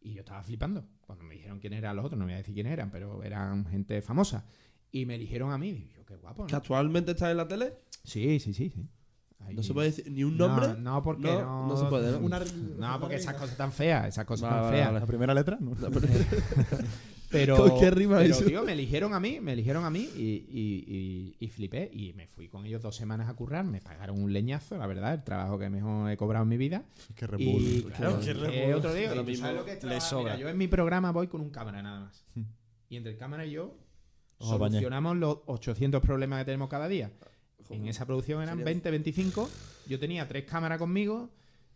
Y yo estaba flipando. Cuando me dijeron quién eran los otros, no voy a decir quién eran, pero eran gente famosa. Y me eligieron a mí. Qué guapo, ¿Que ¿no? actualmente está en la tele? Sí, sí, sí. sí. Ahí- No se puede decir ni un No, nombre. No, porque No, no, no se puede, ¿no? Una- No, porque esas cosas tan feas, esas cosas Vale, tan vale, feas. vale. ¿La primera letra? No. Pero- Pero, ¿Con qué rima pero, eso? tío, me eligieron a mí, me eligieron a mí y, y- y- y flipé. Y me fui con ellos dos semanas a currar, me pagaron un leñazo, la verdad, el trabajo que mejor he cobrado en mi vida. Que Y Bull. claro, Qué eh, otro día, tú mismo sabes lo que es trabajar? Mira, yo en mi programa voy con un cámara nada más. Hmm. Y entre el cámara y yo Apañáis. solucionamos los 800 problemas que tenemos cada día. En esa producción eran Sería- 20, 25. Yo tenía tres cámaras conmigo,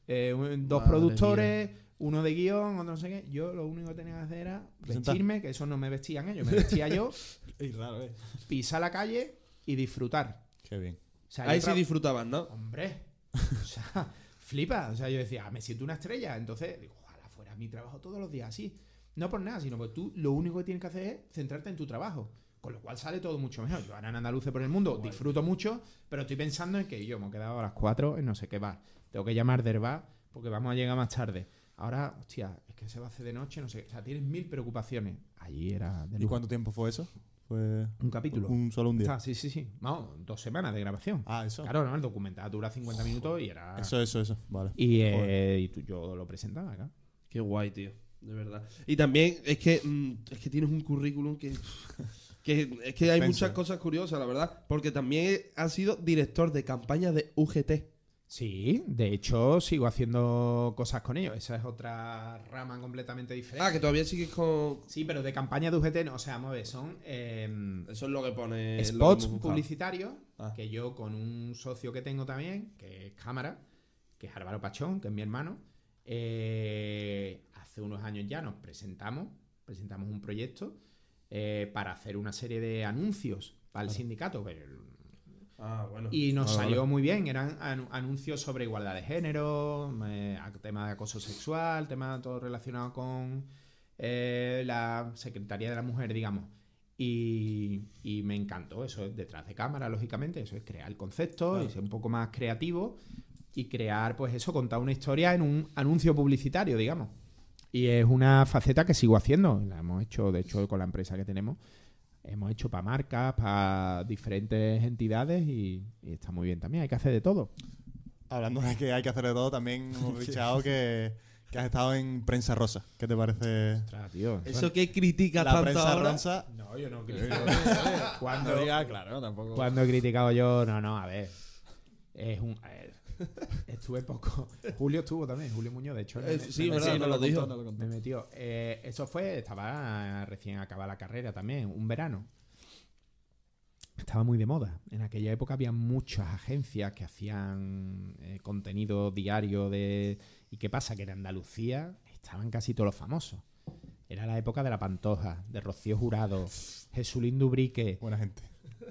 eh, un- dos Madre productores, uno de guion, otro no sé qué. Yo lo único que tenía que hacer era Presentar. vestirme, que eso no me vestían ellos, me vestía yo, Es raro, ¿eh? pisar la calle y disfrutar. Qué bien. O sea, yo Ahí sí disfrutaban, ¿no? Hombre, o sea, flipa. O sea, yo decía, "Ah, me siento una estrella. Entonces, digo, ojalá fuera mi trabajo todos los días así. No por nada, sino porque tú lo único que tienes que hacer es centrarte en tu trabajo. Con lo cual sale todo mucho mejor. Yo ahora en Andaluce por el mundo disfruto mucho, pero estoy pensando en que yo me he quedado a las 4 en no sé qué bar. Tengo que llamar del bar porque vamos a llegar más tarde. Ahora, hostia, es que se va a hacer de noche, no sé. O sea, tienes mil preocupaciones. Allí era de ¿Y cuánto tiempo fue eso? Fue Un capítulo. un solo un día. Ah, sí, sí, sí. Vamos, dos semanas de grabación. Ah, eso. Claro, no, el documental dura 50 minutos y era. Eso, eso, eso. Vale. Y, eh, y tú- yo lo presentaba acá. Qué guay, tío. De verdad. Y también es que, mm, es que tienes un currículum que. que es que hay muchas cosas curiosas, la verdad. Porque también has sido director de campaña de UGT. Sí, de hecho sigo haciendo cosas con ellos. Esa es otra rama completamente diferente. Ah, que todavía sigues con. Sí, pero de campaña de UGT no. O sea, vamos a ver, son em, Eso es lo que pone. que spots buscado. publicitarios Ah. que yo con un socio que tengo también, que es cámara, que es Álvaro Pachón, que es mi hermano, eh, hace unos años ya nos presentamos, presentamos un proyecto eh, para hacer una serie de anuncios para el sindicato. pero- Ah, bueno. y nos Vale, salió vale. muy bien, eran anu- anuncios sobre igualdad de género, eh, tema de acoso sexual, tema todo relacionado con eh, la Secretaría de la Mujer, digamos. Y, y me encantó, eso es detrás de cámara, lógicamente, eso es crear el concepto y ser un poco más creativo y crear, pues eso, contar una historia en un anuncio publicitario, digamos. Y es una faceta que sigo haciendo, la hemos hecho, de hecho, con la empresa que tenemos, hemos hecho para marcas, para diferentes entidades y, y está muy bien también, hay que hacer de todo. Hablando de que hay que hacer de todo, también hemos fichado que, que has estado en Prensa Rosa. ¿Qué te parece? Ostras, tío. Eso que criticas La tanto prensa ahora. rosa. No, yo no critico. cuando, No diga, claro, tampoco. cuando he criticado yo, no, no, a ver. Es un. A ver, estuve poco. Julio estuvo también, Julio Muñoz, de hecho. Eh, me- sí, me- verdad, Sí, nos lo contó, dijo. nos lo contó. Me metió. Eh, eso fue, estaba recién acabada la carrera también, un verano. Estaba muy de moda. En aquella época había muchas agencias que hacían eh, contenido diario de... ¿Y qué pasa? Que en Andalucía estaban casi todos los famosos. Era la época de la Pantoja, de Rocío Jurado, Jesulín Dubrique, Buena gente.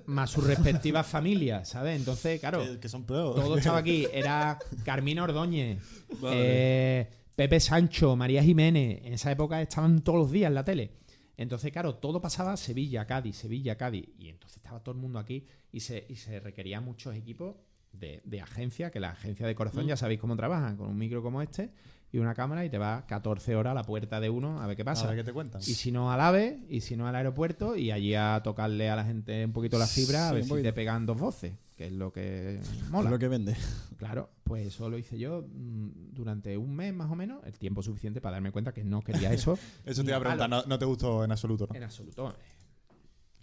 Más sus respectivas familias, ¿sabes? Entonces, claro, Que, que son peor. todo estaba aquí. Era Carmina Ordóñez, eh, Pepe Sancho, María Jiménez. En esa época estaban todos los días en la tele. Entonces, claro, todo pasaba Sevilla, Cádiz, Sevilla, Cádiz. Y entonces estaba todo el mundo aquí y se, y se requerían muchos equipos de, de agencia, que la agencia de corazón ya sabéis cómo trabajan, con un micro como este y una cámara y te vas 14 horas a la puerta de uno a ver qué A pasa. ver qué te cuentan. Y si no al AVE, y si no al aeropuerto, y allí a tocarle a la gente un poquito la fibra, a Sí, ver si te pegan dos voces, que es lo que Es mola. lo que vende. Claro, pues eso lo hice yo mm, durante un mes más o menos, el tiempo suficiente para darme cuenta que no quería eso Eso te iba a a preguntar, no, no te gustó en absoluto, ¿no? en absoluto.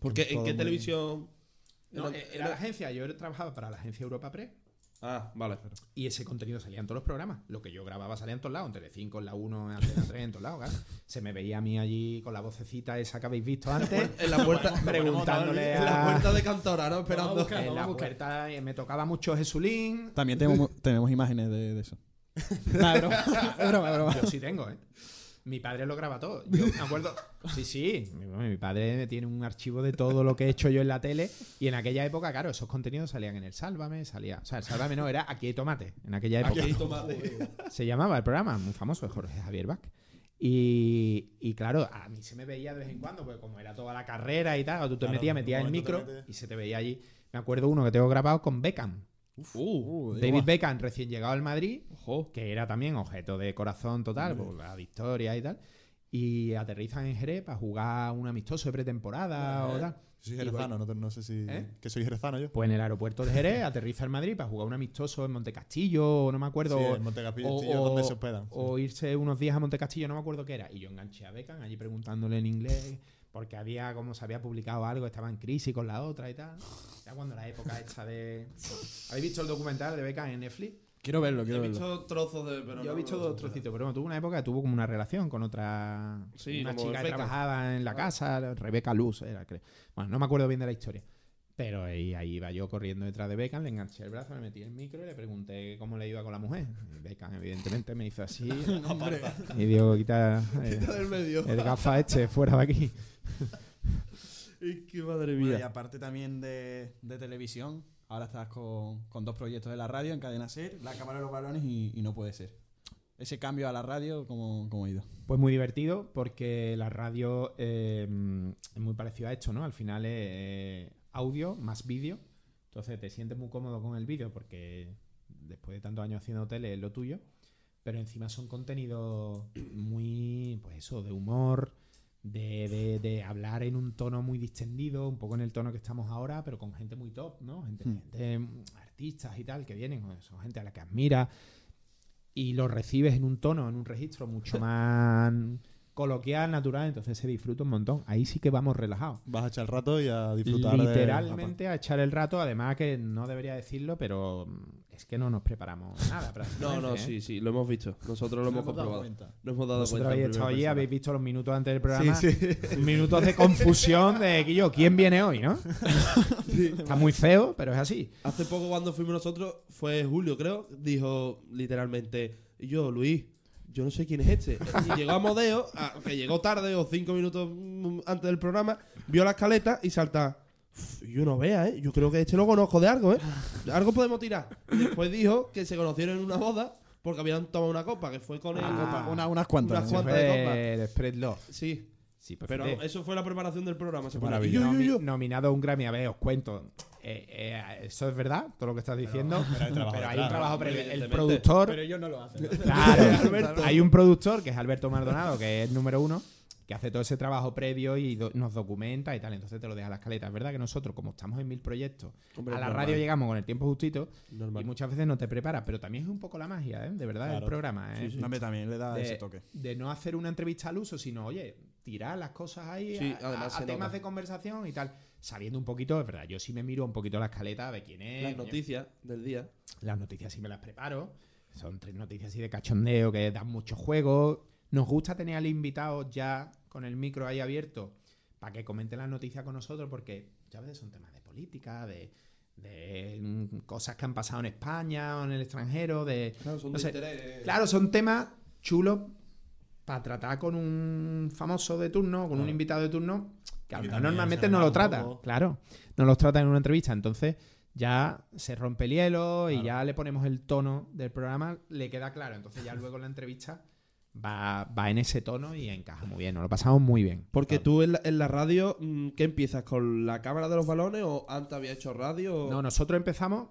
Porque, ¿En qué televisión? No, Era- eh, era la agencia, yo trabajaba para la agencia Europa Press Ah, vale. y ese contenido salía en todos los programas. Lo que yo grababa salía en todos lados, en Telecinco, en la 1, en Antena 3, en todos lados. claro. Se me veía a mí allí con la vocecita esa que habéis visto antes, En la puerta, preguntándole en la puerta de Cantora, ¿no? Esperando. En la puerta eh, me tocaba mucho Jesulín. También tenemos, tenemos imágenes de, de eso. Nah, es broma, es broma, es broma. Yo sí tengo, ¿eh? Mi padre lo graba todo. Yo me acuerdo. Sí, sí. Mi, mi padre tiene un archivo de todo lo que he hecho yo en la tele. Y en aquella época, claro, esos contenidos salían en el Sálvame, salía. O sea, el Sálvame no era Aquí hay tomate. En aquella época. Aquí hay tomate. Se llamaba el programa, muy famoso, de Jorge Javier Bach. Y, y claro, a mí se me veía de vez en cuando, porque como era toda la carrera y tal, tú te Claro, metías, metías el micro metes. y se te veía allí. Me acuerdo uno que tengo grabado con Beckham. Uh, David digo, Beckham, recién llegado al Madrid, Ojo. que era también objeto de corazón total, por la victoria y tal. Y aterrizan en Jerez para jugar un amistoso de pretemporada o tal. Soy jerezano, no, sé si... ¿Eh? Que soy jerezano yo. Pues en el aeropuerto de Jerez aterriza en Madrid para jugar un amistoso en Montecastillo, o no me acuerdo. Sí, en Montecastillo o- donde se hospedan. sí. o irse unos días a Montecastillo, no me acuerdo qué era. Y yo enganché a Beckham allí preguntándole en inglés, porque había, como se había publicado algo, estaba en crisis con la otra y tal. Ya cuando la época esta de. ¿Habéis visto el documental de Beckham en Netflix? Quiero verlo, He quiero verlo. visto trozos de. Pero yo no he visto dos trocitos, pero bueno, tuvo una época que tuvo como una relación con otra. Sí, una chica que trabajaba en la casa, Rebeca Luz, era, creo. Bueno, no me acuerdo bien de la historia. Pero ahí, ahí iba yo corriendo detrás de Beckham, le enganché el brazo, le metí el micro y le pregunté cómo le iba con la mujer. Y Beckham, evidentemente, me hizo así. y digo, quita eh, del medio. el gafa este fuera de aquí. Es que madre Bueno, y mía. aparte también de, de televisión, ahora estás con, con dos proyectos de la radio en Cadena Ser, La Cámara de los Balones y, y No Puede Ser. Ese cambio a la radio, ¿cómo, cómo ha ido? Pues muy divertido porque la radio eh, es muy parecido a esto, ¿no? Al final es eh, audio más vídeo. Entonces te sientes muy cómodo con el vídeo porque después de tantos años haciendo tele es lo tuyo. Pero encima son contenidos muy, pues eso, de humor, de, de- de hablar en un tono muy distendido, un poco en el tono que estamos ahora, pero con gente muy top, ¿no? Gente, Hmm. gente, mm, artistas y tal que vienen, son gente a la que admira y lo recibes en un tono, en un registro mucho más coloquial, natural, entonces se disfruta un montón. Ahí sí que vamos relajados. Vas a echar el rato y a disfrutar de- Literalmente a echar el rato, además que no debería decirlo, pero mm, es que no nos preparamos nada. No, no, ¿eh? sí, sí, lo hemos visto. Nosotros lo hemos comprobado. Nos hemos dado Vosotros cuenta. habéis estado allí, habéis visto los minutos antes del programa. Sí, sí. Minutos de confusión de que yo, ¿quién viene hoy, no? Está muy feo, pero es así. Hace poco cuando fuimos nosotros, fue Julio, creo, dijo literalmente, yo, Luis, yo no sé quién es este. Y llegó a Modeo, a- que llegó tarde o cinco minutos mm, antes del programa, vio la escaleta y salta. "Uf, Yo no vea, ¿eh? Yo creo que este lo conozco de algo, ¿eh? Algo podemos tirar. Y después dijo que se conocieron en una boda porque habían tomado una copa, que fue con él. Ah. Una- unas cuantas. Unas cuantas. de copa. Fue de Spread Love. Sí, Sí, pues pero eso fue la preparación del programa. Se pone maravilla. aquí, yo, yo, nomi- yo. nominado a un Grammy, a ver, os cuento. Eh, eh, eso es verdad, todo lo que estás diciendo. pero hay trabajo pero hay detrás, un trabajo previo. El productor. Pero ellos no lo hacen. Claro, Alberto. hay un productor que es Alberto Maldonado, que es número uno, que hace todo ese trabajo previo y do- nos documenta y tal. Entonces te lo deja a la escaleta. Es verdad que nosotros, como estamos en mil proyectos, Hombre, a la normal, radio llegamos con el tiempo justito normal. y muchas veces no te preparas. Pero también es un poco la magia, ¿eh? De verdad, el Claro. programa. ¿eh? A mí también le da de, ese toque. de no hacer una entrevista al uso, sino, oye, tirar las cosas ahí Sí, a, temas de conversación y tal. Sabiendo un poquito, es verdad, yo sí me miro un poquito la escaleta de quién es. Las noticias del día. Las noticias sí me las preparo. Son tres noticias así de cachondeo que dan mucho juego. Nos gusta tener al invitado ya con el micro ahí abierto para que comente las noticias con nosotros porque ya veces son temas de política, de, de, mm, cosas que han pasado en España o en el extranjero, de... Claro, son No de sé. interés. Claro, son temas chulos para tratar con un famoso de turno, con un invitado de turno, que normalmente no lo trata. poco. Claro, no los trata en una entrevista. Entonces ya se rompe el hielo y ya le ponemos el tono del programa, le queda claro. Entonces ya luego en la entrevista va, va en ese tono y encaja muy bien. Nos lo pasamos muy bien. Porque tú en la, en la radio, mm, ¿qué empiezas? ¿Con la cámara de los balones o antes había hecho radio? o- No, nosotros empezamos.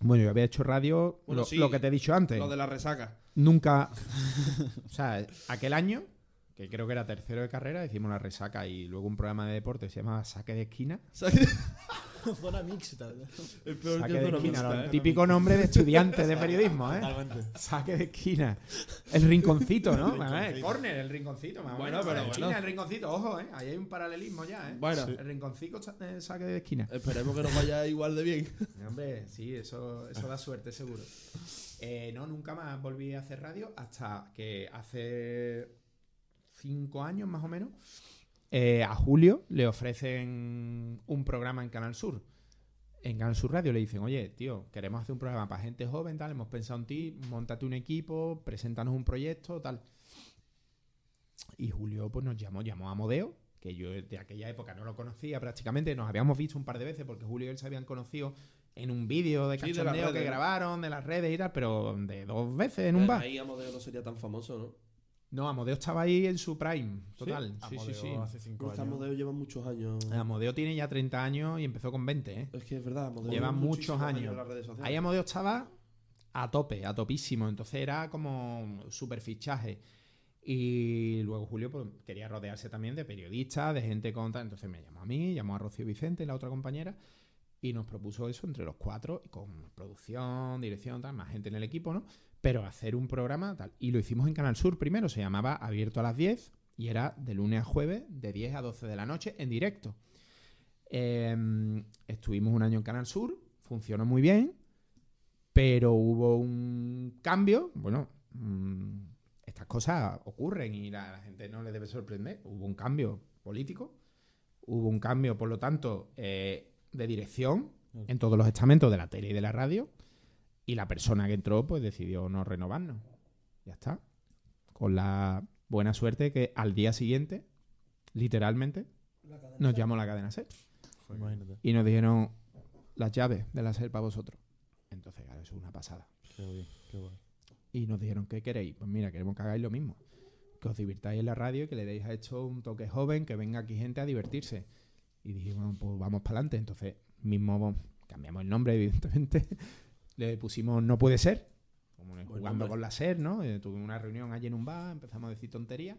Bueno, yo había hecho radio, Bueno, lo, sí, lo que te he dicho antes. Lo de la resaca. Nunca. o sea, aquel año, que creo que era tercero de carrera, hicimos la resaca y luego un programa de deporte que se llamaba Saque de Esquina. Zona mixta. El peor Saque que de zona Esquina, mixta, ¿eh? típico nombre de estudiante de periodismo, ¿eh? Totalmente. Saque de esquina. El rinconcito, ¿no? El Eh, rinconcito. Corner, el rinconcito. Más Bueno, pero la esquina, bueno. el rinconcito. Ojo, ¿eh? Ahí hay un paralelismo ya, ¿eh? Bueno, El rinconcito, sa- eh, saque de esquina. esperemos que nos vaya igual de bien. Hombre, sí, eso, eso da suerte, seguro. Eh, no, nunca más volví a hacer radio hasta que hace cinco años más o menos eh, a Julio le ofrecen un programa en Canal Sur. En Canal Sur Radio le dicen, oye, tío, queremos hacer un programa para gente joven, tal, hemos pensado en ti, montate un equipo, preséntanos un proyecto, tal. Y Julio pues nos llamó, llamó a Modeo, que yo de aquella época no lo conocía prácticamente, nos habíamos visto un par de veces porque Julio y él se habían conocido en un vídeo de Sí, de las cachondeo que grabaron, de las redes y tal, pero de dos veces en un bar. Ahí Amodeo no sería tan famoso, ¿no? No, Amodeo estaba ahí en su prime, total. Sí, sí, sí. Hace cinco que años. Amodeo lleva muchos años. Amodeo tiene ya 30 años y empezó con 20, ¿eh? Es que es verdad, Amodeo Lleva muchos años. en las redes sociales. Ahí Amodeo estaba a tope, a topísimo. Entonces era como super fichaje. Y luego Julio pues, quería rodearse también de periodistas, de gente con tal. Entonces me llamó a mí, llamó a Rocío Vicente, la otra compañera, y nos propuso eso entre los cuatro, con producción, dirección, tal, más gente en el equipo, ¿no? Pero hacer un programa tal. Y lo hicimos en Canal Sur primero, se llamaba Abierto a las 10 y era de lunes a jueves, de 10 a 12 de la noche, en directo. Eh, estuvimos un año en Canal Sur, funcionó muy bien, pero hubo un cambio. Bueno, mm, estas cosas ocurren y la, la gente no le debe sorprender. Hubo un cambio político, hubo un cambio, por lo tanto, eh, de dirección en todos los estamentos de la tele y de la radio. Y la persona que entró, pues decidió no renovarnos. Ya está. Con la buena suerte que al día siguiente, literalmente, nos llamó la cadena SER. Imagínate. Y nos dijeron las llaves de la SER para vosotros. Entonces, claro, eso es una pasada. Qué bien, qué guay. Y nos dijeron, ¿qué queréis? Pues mira, queremos que hagáis lo mismo. Que os divirtáis en la radio y que le deis a esto un toque joven, que venga aquí gente a divertirse. Y dijimos, pues vamos para adelante. Entonces, mismo cambiamos el nombre, evidentemente. Le pusimos No puede ser. Como jugando nombre. con la SER, ¿no? Eh, tuvimos una reunión allí en un bar, empezamos a decir tonterías.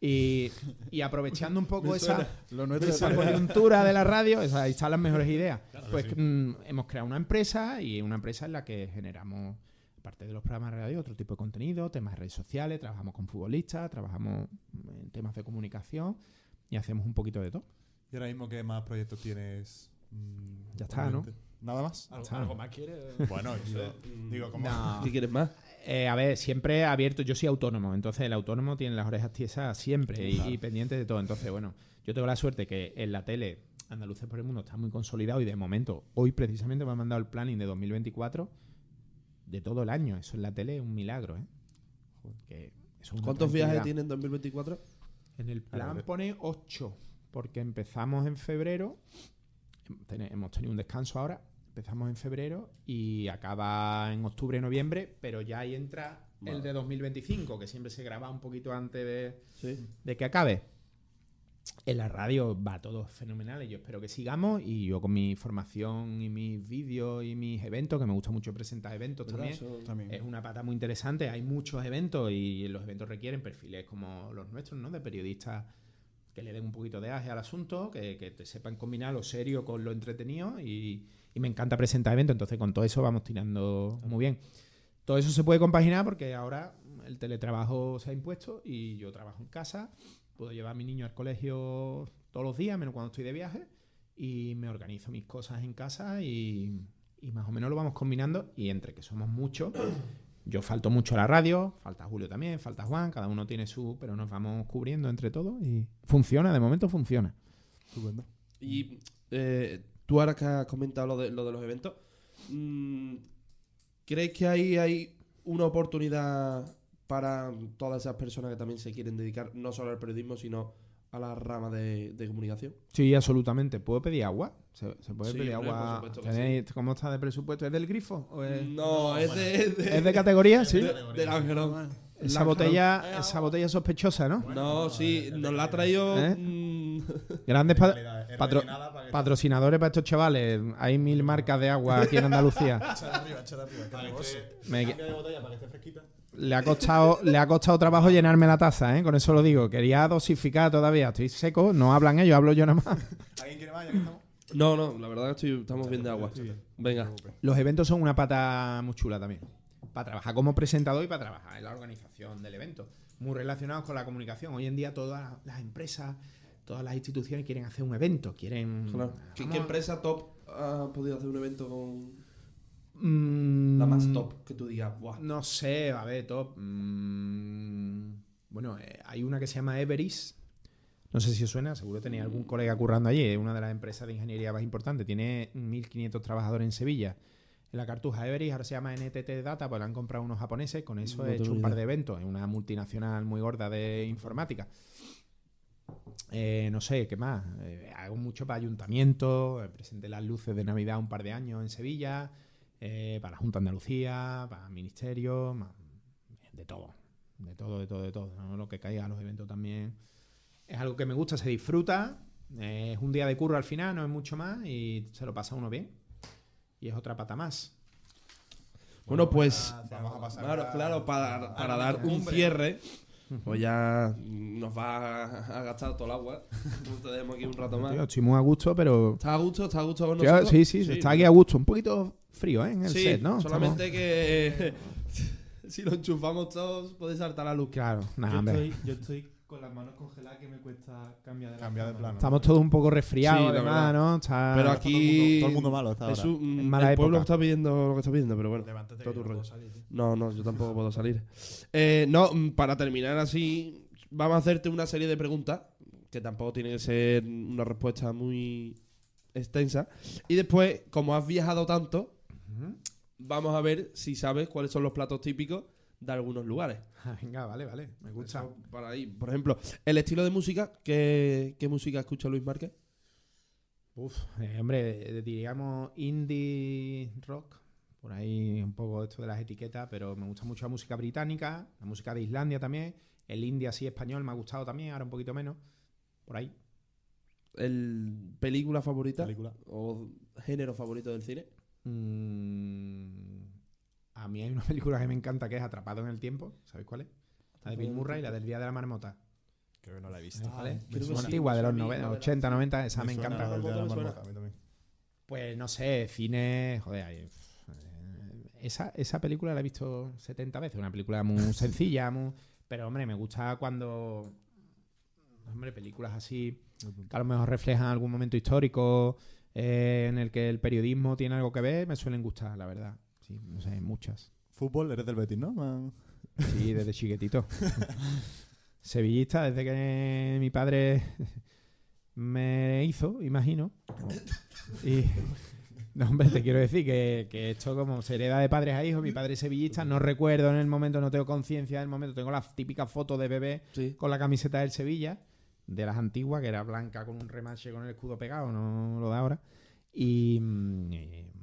Y, y aprovechando un poco esa, Lo nuestro esa es coyuntura de la radio, esa- ahí están las mejores ideas. Pues mm, hemos creado una empresa y una empresa en la que generamos, aparte de los programas de radio, otro tipo de contenido, temas de redes sociales, trabajamos con futbolistas, trabajamos en temas de comunicación y hacemos un poquito de todo. ¿Y ahora mismo qué más proyectos tienes? mm, Ya está, ¿no? ¿Nada más? ¿Algo, más quieres? Bueno, digo, digo como... No. ¿Qué quieres más? Eh, a ver, siempre abierto, yo soy autónomo, entonces el autónomo tiene las orejas tiesas siempre y, y pendiente de todo. Entonces, bueno, yo tengo la suerte que en la tele Andaluces por el Mundo está muy consolidado y de momento, hoy precisamente me han mandado el planning de 2024 de todo el año. Eso en la tele es un milagro, ¿eh? Que eso es ¿Cuántos viajes tiene en 2024? En el plan pone 8, porque empezamos en febrero, hemos tenido un descanso ahora, empezamos en febrero y acaba en octubre, noviembre, pero ya ahí entra el de 2025, que siempre se graba un poquito antes de, Sí. de que acabe. En la radio va todo fenomenal y yo espero que sigamos y yo con mi formación y mis vídeos y mis eventos, que me gusta mucho presentar eventos También. es una pata muy interesante. Hay muchos eventos y los eventos requieren perfiles como los nuestros, ¿no? De periodistas que le den un poquito de aje al asunto, que, que te sepan combinar lo serio con lo entretenido y, y me encanta presentar eventos. Entonces, con todo eso vamos tirando muy bien. Todo eso se puede compaginar porque ahora el teletrabajo se ha impuesto y yo trabajo en casa. Puedo llevar a mi niño al colegio todos los días, menos cuando estoy de viaje, y me organizo mis cosas en casa y, y más o menos lo vamos combinando. Y entre que somos muchos, yo falto mucho a la radio, falta Julio también, falta Juan, cada uno tiene su, pero nos vamos cubriendo entre todos y funciona, de momento funciona. Estupendo. Y eh, tú ahora que has comentado lo de, lo de los eventos, mm, ¿crees que ahí hay una oportunidad para todas esas personas que también se quieren dedicar no solo al periodismo, sino a la rama de, de comunicación? Sí, absolutamente. ¿Puedo pedir agua? ¿Se, se puede Sí, pedir hombre, agua? por supuesto que ¿Tenéis- ¿Cómo está de presupuesto? ¿Es del grifo? ¿O es, No, es de, es de- ¿Es de categoría? Sí. del Angelón. Esa La- botella, esa botella sospechosa, ¿no? No, sí, nos la ha traído. ¿Eh? Grandes pa- patro- para patrocinadores para estos chavales. Hay mil marcas de agua aquí en Andalucía. Echar arriba, echar arriba. para que que esté- Me- cambia de botella para que esté fresquita. Le ha costado, le ha costado trabajo llenarme la taza, ¿eh? Con eso lo digo. Quería dosificar todavía. Estoy seco, no hablan ellos, hablo yo nada más. ¿Alguien quiere más? Ya que estamos. No, no, la verdad que estoy- estamos bien de agua. Venga. Los eventos son una pata muy chula también. Para trabajar como presentador y para trabajar en la organización del evento. Muy relacionados con la comunicación. Hoy en día todas las empresas, todas las instituciones quieren hacer un evento. Quieren. Claro. ¿Qué, empresa top ha podido hacer un evento con Mm, la más top que tú digas? Buah. No sé, a ver, top. mm, bueno, eh, hay una que se llama Everis. No sé si os suena, seguro tenéis algún colega currando allí. Es una de las empresas de ingeniería más importantes. Tiene 1.500 trabajadores en Sevilla. En la cartuja Everis, ahora se llama NTT Data, pues la han comprado unos japoneses. Con eso No he hecho un par de eventos. Es una multinacional muy gorda de informática. Eh, no sé, ¿qué más? Eh, hago mucho para ayuntamientos. eh, presenté las luces de Navidad un par de años en Sevilla. eh, para la Junta de Andalucía, para el Ministerio, ma- de todo. De todo, de todo, de todo. ¿no? Lo que caiga a los eventos también. Es algo que me gusta, se disfruta. es un día de curro al final, no es mucho más. Y se lo pasa uno bien. Y es otra pata más. Bueno, pues. Vamos a pasar. Claro, a- claro, para, para dar un cumbre. cierre, pues ya nos va a, gastar todo el agua. Nos tenemos aquí un rato más. Tío, estoy muy a gusto, pero. ¿Está a gusto? ¿Está a gusto con nosotros? sí, sí, se está aquí a gusto. Un poquito frío, ¿eh? En el Sí, set, ¿no? solamente que si lo enchufamos todos puede saltar la luz. Claro, nada, yo, hombre. estoy, yo estoy con las manos congeladas que me cuesta cambiar de, Cambiar de plano. Estamos todos un poco resfriados, Sí, además. ¿no? Está- Pero Todo el aquí mundo- todo el mundo malo está ahora. Jesús, mm, En mala el pueblo época. está pidiendo lo que está pidiendo, pero bueno. Levántate, todo que tu no rollo. puedo salir. No, no, yo tampoco puedo salir. Eh, no, mm, para terminar así, vamos a hacerte una serie de preguntas, que tampoco tiene que ser una respuesta muy extensa. Y después, como has viajado tanto, vamos a ver si sabes cuáles son los platos típicos de algunos lugares. Venga, vale, vale. Me gusta. Eso para ahí. Por ejemplo, el estilo de música, ¿qué, qué música escucha Luis Márquez? Uf, eh, hombre, eh, diríamos indie rock. Por ahí un poco esto de las etiquetas, pero me gusta mucho la música británica, la música de Islandia también. El indie así español me ha gustado también, ahora un poquito menos. Por ahí. ¿El película favorita Película. o género favorito del cine? Mm, a mí hay una película que me encanta que es Atrapado en el Tiempo. ¿Sabéis cuál es? La de Bill Murray, la del Día de la Marmota. Creo que no la he visto. ¿Cuál es? creo que Es sí, una antigua, de los me suena, 90, me 80, 90, esa me, suena encanta. la de la Me marmota. Pues no sé, cine. Joder, hay- eh, esa, esa película la he visto 70 veces. Una película muy sencilla, muy, pero hombre, me gusta cuando. Hombre, películas así que a lo mejor reflejan algún momento histórico eh, en el que el periodismo tiene algo que ver, me suelen gustar, la verdad. Sí, no sé, muchas. Fútbol, eres del Betis, ¿no? Man? Sí, desde chiquitito. Sevillista, desde que mi padre me hizo, imagino. Y. No, hombre, te quiero decir que, que esto como se hereda de padres a hijos. Mi padre es sevillista, no recuerdo en el momento, no tengo conciencia del momento. Tengo las típicas fotos de bebé Sí. con la camiseta del Sevilla, de las antiguas, que era blanca con un remache con el escudo pegado, no lo de ahora. Y mm,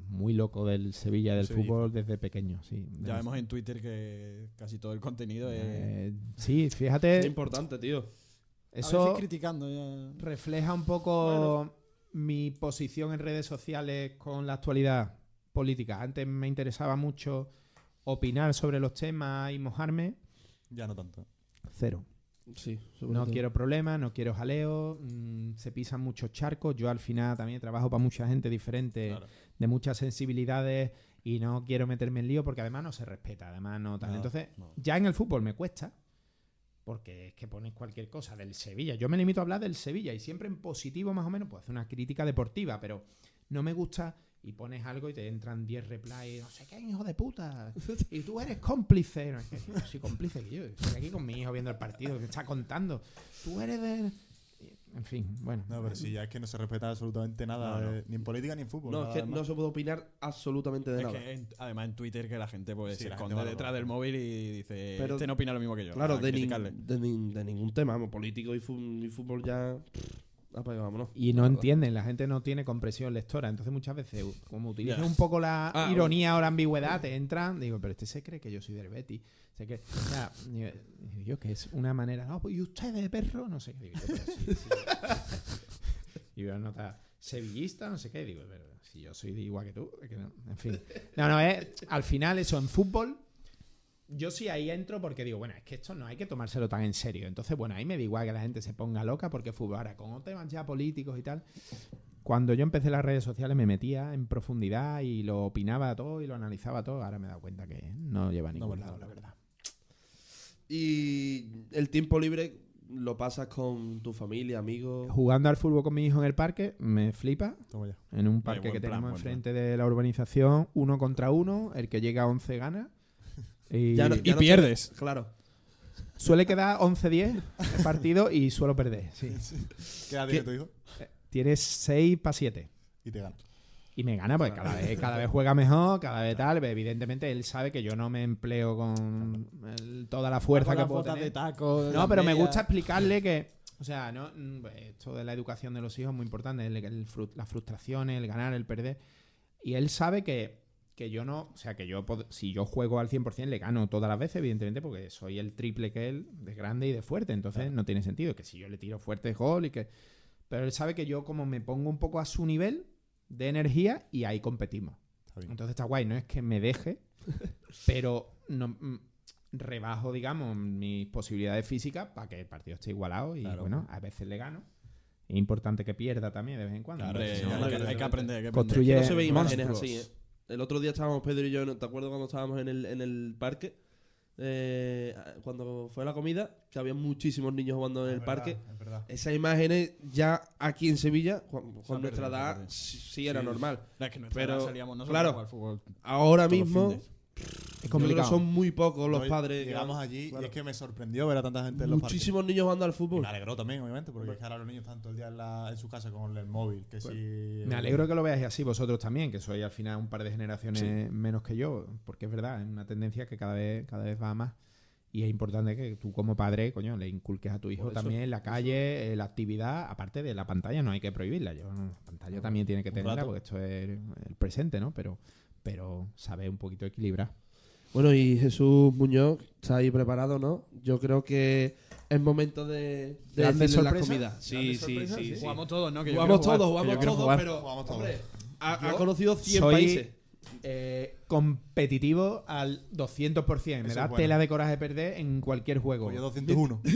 muy loco del Sevilla, del Sevilla. fútbol desde pequeño, sí. Ya vemos en Twitter que casi todo el contenido es. Eh, sí, Es fíjate, importante, tío. a eso veces criticando ya. refleja un poco mi posición en redes sociales con la actualidad política. Antes me interesaba mucho opinar sobre los temas y mojarme. Ya no tanto. Cero. Sí, sobre No todo. quiero problemas, no quiero jaleo, mm, se pisan muchos charcos. Yo al final también trabajo para mucha gente diferente, Claro. De muchas sensibilidades y no quiero meterme en lío porque además no se respeta, además no tal. No, Entonces, no. ya en el fútbol me cuesta porque es que pones cualquier cosa del Sevilla. Yo me limito a hablar del Sevilla y siempre en positivo más o menos, pues hacer una crítica deportiva, pero no me gusta y pones algo y te entran 10 replies, no sé qué, hijo de puta. Y tú eres cómplice. No, es que no soy cómplice, que yo estoy aquí con mi hijo viendo el partido, que me está contando. Tú eres de... En fin, bueno. No, pero sí, ya es que no se respeta absolutamente nada, No, no. eh, ni en política ni en fútbol. No, es que no se puede opinar absolutamente de Es nada. que en- además en Twitter que la gente pues, Sí, se gente esconde detrás del móvil y dice, Pero- este no opina lo mismo que yo. Claro, de, nin- de, de ningún tema, vamos, político y, fu- y fútbol ya. pff, apaga, vámonos. Y no entienden, la gente no tiene compresión lectora. Entonces muchas veces, como utilizan Ya. un poco la Ah, ironía o la ambigüedad, te entran, digo, pero este se cree que yo soy del Betis. Se cree, o sea, digo, yo que es una manera, no, pues, ¿y usted de perro? No sé qué digo, yo, pero sí, sí. Y veo nota sevillista, no sé qué, digo, pero si yo soy de igual que tú, es que no, en fin. No, no, es, al final eso, en fútbol, yo sí ahí entro porque digo, bueno, es que esto no hay que tomárselo tan en serio. Entonces, bueno, ahí me da igual que la gente se ponga loca porque fútbol. Ahora, con temas ya políticos y tal, cuando yo empecé las redes sociales me metía en profundidad y lo opinaba todo y lo analizaba todo. Ahora me he dado cuenta que no lleva a ningún vale, lado, no. la verdad. Y el tiempo libre lo pasas con tu familia, amigos. Jugando al fútbol con mi hijo en el parque, me flipa. En un parque que tenemos plan. enfrente de la urbanización, uno contra uno, el que llega a 11 gana. Y Ya no- Y ya no se- pierdes. Claro. suele quedar 11-10 el partido y suelo perder. Sí. ¿Qué edad tiene tu hijo? Tienes 6 para 7. Y te gana. Y me gana, pues cada vez, cada vez juega mejor, cada vez tal. Evidentemente, él sabe que yo no me empleo con el- toda la fuerza Con que las puedo botas tener. de taco. No, las pero me medias. gusta explicarle que, o sea, no, mm, esto de la educación de los hijos es muy importante, el- el las frustraciones, el ganar, el perder. Y él sabe que, que yo no, o sea, que yo, si yo juego al 100% le gano todas las veces, evidentemente, porque soy el triple que él, de grande y de fuerte. Entonces no tiene sentido que si yo le tiro fuerte es gol y que... Pero él sabe que yo como me pongo un poco a su nivel de energía y ahí competimos. Está. Entonces está guay, no es que me deje, pero no mm, rebajo, digamos, mis posibilidades físicas para que el partido esté igualado y Claro. bueno, a veces le gano. Es importante que pierda también de vez en cuando. No, hay, que, claro, hay que aprender. hay que aprender. Construye- no se ve imágenes así, ¿eh? El otro día estábamos Pedro y yo, ¿no? ¿te acuerdas cuando estábamos en el, en el parque? Eh, cuando fue la comida, que había muchísimos niños jugando en el verdad, parque. Es. Esas imágenes ya aquí en Sevilla, con, nuestra edad, sí, sí era Sí. normal. No, es que nuestra Pero, edad salíamos nosotros claro, a jugar fútbol Ahora mismo, es yo creo que complicado. son muy pocos los padres. que Llegamos allí claro. y es que me sorprendió ver a tanta gente en los parques. Muchísimos niños jugando al Y fútbol. me alegró también, obviamente, porque es que ahora los niños están todo el día en, la- en su casa con el móvil. Que si, Me alegro que lo veáis así vosotros también, que sois al final un par de generaciones menos que yo, porque es verdad, es una tendencia que cada vez, cada vez va a más. Y es importante que tú como padre, coño, le inculques a tu hijo eso, también la calle, eh, la actividad, aparte de la pantalla, no hay que prohibirla. Yo, la pantalla también tiene que tenerla, porque esto es el presente, ¿no? Pero, pero sabe un poquito equilibrar. Bueno, y Jesús Muñoz está ahí preparado, ¿no? Yo creo que es momento de, de ¿Grandes decirle las sorpresas? comidas. Sí, ¿Grandes sí, sorpresas? sí, Sí. Jugamos todos, ¿no? Que yo Jugamos quiero jugar, todos, que yo jugamos quiero todos, jugar. pero Jugamos todos. hombre, ha, ha Yo conocido 100 soy- países. Eh, competitivo al 200%. Me Eso da es bueno. tela de coraje perder en cualquier juego. Pues yo 201.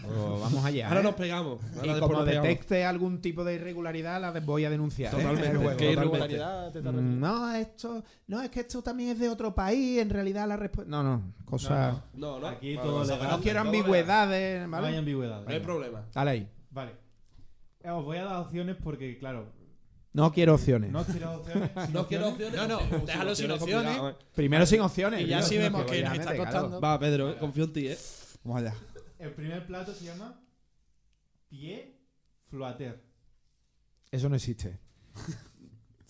Pues vamos allá. Ahora ¿eh? nos pegamos. Ahora y después como nos pegamos. detecte algún tipo de irregularidad, la de- voy a denunciar. ¿eh? Totalmente. En el juego. ¿Qué Totalmente. irregularidad te está Mm, No, esto, no, es que esto también es de otro país. En realidad la respuesta. No, no, cosa. No, no. Aquí Vale, todo vale, legal. vale. No quiero Todo ambigüedades, No hay ¿vale? ambigüedad. legal. No hay problema. Dale ahí. Vale. Eh, Os voy a dar opciones porque, claro, No quiero opciones. no quiero opciones. No quiero opciones. No, no, déjalo sin es opciones. complicado, ¿eh? Primero sin opciones. Y ya si vemos que nos está costando. Va, Pedro, eh, confío en ti, ¿eh? Vamos allá. El primer plato se llama pie floater. Eso no existe.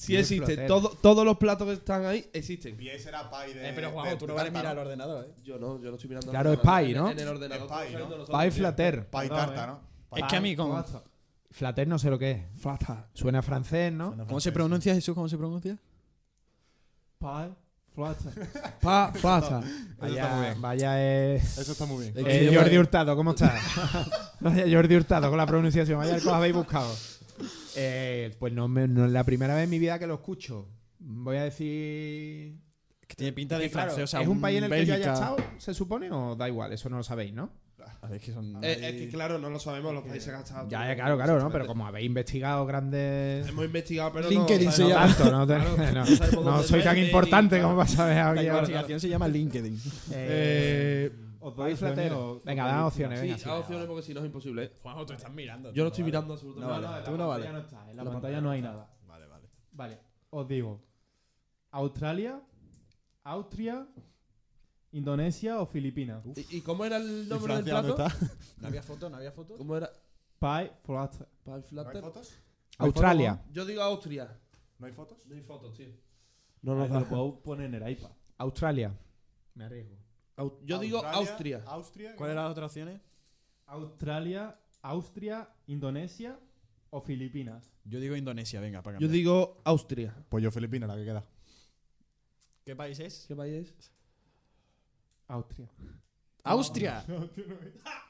Sí existe. Todo- todos los platos que están ahí existen. Pie será pie de. Eh, pero Juanjo, tú no vales tarta, mirar el ordenador, ¿eh? Yo no, yo no estoy mirando. Claro, es pie, ¿no? En el ordenador. Pie, ¿no? Pie flater. Pie tarta, eh. ¿no? Es que a mí con... Floater. Flater no sé lo que es. Flata. Suena francés, ¿no? Suena ¿Cómo se pronuncia Jesús? ¿Cómo se pronuncia? Pa, flata. Eso está muy Vaya, bien. vaya es. Eso está muy bien. Eh, Jordi Hurtado, ¿cómo estás? Vaya Jordi Hurtado con la pronunciación. Vaya os habéis buscado. Eh, pues no, me- no es la primera vez en mi vida que lo escucho. Voy a decir. Que tiene pinta de claro, francés, o sea, ¿Es un país en el que yo haya estado, se supone? ¿O da igual? Eso no lo sabéis, ¿no? A ver, que son... Eh, es que claro, no lo sabemos los países estado. Ya, ya, claro, claro, ¿no? Pero como habéis investigado grandes. Hemos investigado, pero LinkedIn no. se No llama. tanto, no, te- Claro, no, no sabemos no dónde soy tan importante como para saber La ahora. investigación se llama LinkedIn. Eh, Os doy Pie opciones flater. o- Venga, da opciones, sí, haz opciones porque si no es imposible. ¿eh? Juanjo, tú estás mirando. Yo no estoy mirando absolutamente nada. Tú la no pantalla vales. no está. En la pantalla no hay nada. Vale, vale. Vale, os digo. Australia, Austria, Indonesia o Filipinas. ¿Y, y cómo era el ¿Y nombre del plato? está? ¿No había foto? ¿No había foto? ¿Cómo era? Pie floater. Pie ¿No hay fotos? Australia. Yo digo Austria. ¿No hay fotos? No hay fotos, tío. No, No, no, lo puedo poner en el iPad. Australia. Me arriesgo. Yo digo Austria. Austria. ¿Cuáles eran las otras opciones? Australia, Austria, Indonesia o Filipinas. Yo digo Indonesia, venga, para Yo cambiar. digo Austria. Pues yo Filipinas, la que queda. ¿Qué país es? ¿Qué país es? Austria. ¡Austria!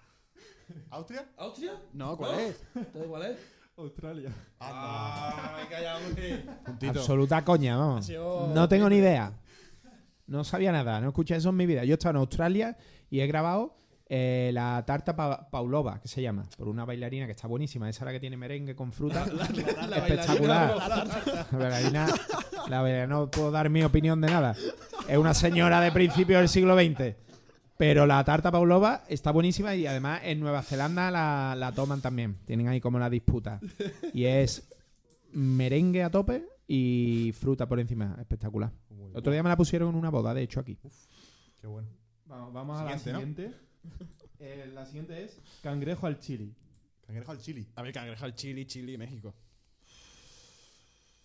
¿Austria? ¿Austria? No, ¿cuál ¿No? es? ¿Te da igual, eh? Australia. Ah, me he callado, hombre. Puntito. Absoluta coña, vamos. Sido- No tengo ni idea. No sabía nada, no escuché eso en mi vida. Yo he estado en Australia y he grabado eh, la tarta pa- Paulova, que se llama, por una bailarina que está buenísima. Esa es la que tiene merengue con fruta. Espectacular. La bailarina, la bailarina, no puedo dar mi opinión de nada. Es una señora de principios del siglo XX. Pero la tarta Paulova está buenísima y además en Nueva Zelanda la, la toman también. Tienen ahí como la disputa. Y es merengue a tope y fruta por encima. Espectacular. Muy Otro día me la pusieron en una boda, de hecho, aquí. Qué bueno. Vamos, vamos a la Siguiente. Eh, la siguiente es cangrejo al chili. Cangrejo al chili. A ver, cangrejo al Chile, Chile, México.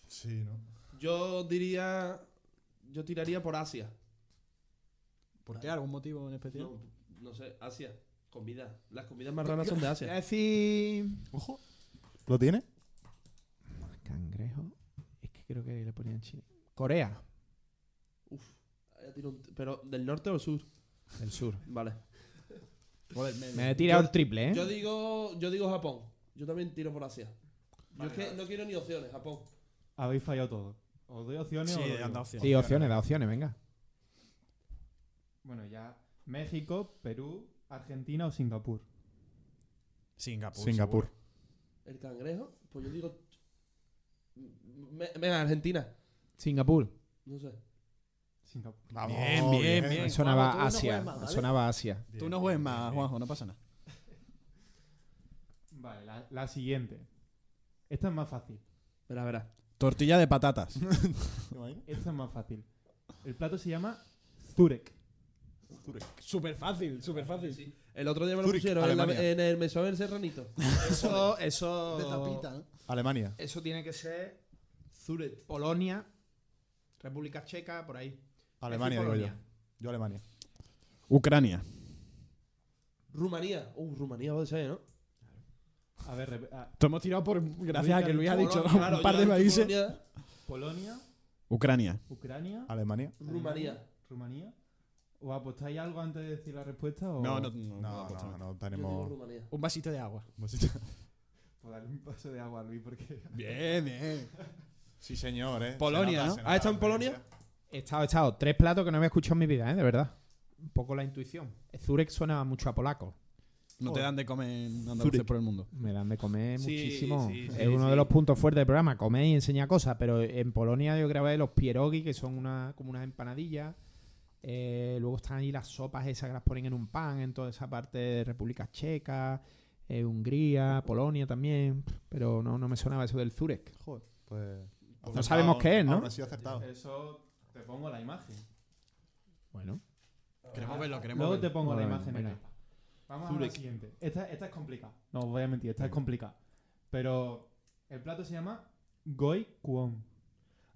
Sí, ¿no? Yo diría. Yo tiraría por Asia. ¿Por qué? ¿Algún motivo en especial? No, no sé, Asia. Comida. Las comidas más raras son de Asia. decir. Ojo. ¿Lo tiene? Cangrejo. Es que creo que le ponían chile. Corea, un- Pero, ¿del norte o sur? del sur. Vale. Me he tirado Yo- el triple, ¿eh? Yo digo, yo digo Japón. Yo también tiro por Asia. Yo es que no quiero ni opciones, Japón. Habéis fallado todo. ¿Os doy opciones Sí, o dado opciones. Sí, opciones, da opciones, venga. Bueno, ya. México, Perú, Argentina o Singapur. Singapur. Singapur. seguro. El cangrejo, pues yo digo. Venga, Argentina. Singapur. No sé. Singapur. Vamos, Bien, bien, bien. Me sonaba Juanjo, no Asia. juegues más, sonaba Asia. Tú no juegues más, Juanjo, no pasa nada. Vale, la, la siguiente. Esta es más fácil. Verá, verá. Tortilla de patatas. Esta es más fácil. El plato se llama Zurek. súper fácil, súper fácil. El otro día me lo Zurich, pusieron en, la- Alemania. en el mesón del Serranito. Eso, eso. De tapita, ¿no? Alemania. Eso tiene que ser Zurich. Polonia, República Checa, por ahí. Alemania, digo yo. Polonia. Yo Alemania. Ucrania. Rumanía. Uh, Rumanía puede ser, ¿no? A ver, rep- ah, Te hemos tirado por. Gracias a que Luis ha dicho Polonia, claro, un par de países. Polonia, Polonia, Ucrania. Ucrania, Alemania. Rumanía. Rumanía. ¿O apostáis algo antes de decir la respuesta? O... No, no, no. No, no, no, tenemos. Un vasito de agua. Pues darle un paso de agua a Luis porque. Bien, bien. Sí, señor, ¿eh? Polonia, Se ¿no? se ¿Has estado en Polonia? He estado, he estado. Tres platos que no había escuchado en mi vida, ¿eh? De verdad. Un poco la intuición. Zurek suena mucho a polaco. No te dan de comer andaluces por el mundo. Me dan de comer Sí, muchísimo. sí, sí, es uno sí. de los puntos fuertes del programa. Comer y enseñar cosas. Pero en Polonia yo grabé los pierogi, que son una, como unas empanadillas. Eh, luego están ahí las sopas esas que las ponen en un pan en toda esa parte de República Checa, eh, Hungría, Polonia también. Pero no, no me sonaba eso del Zurek. Joder, pues. No sabemos qué es, ¿no? Aún así acertado. Eso te pongo la imagen. Bueno. Queremos verlo, queremos Luego verlo. te pongo la imagen venga. Vamos a Zurek. la siguiente. Esta, esta es complicada. No os voy a mentir, esta es complicada. Pero el plato se llama Goi Kwon.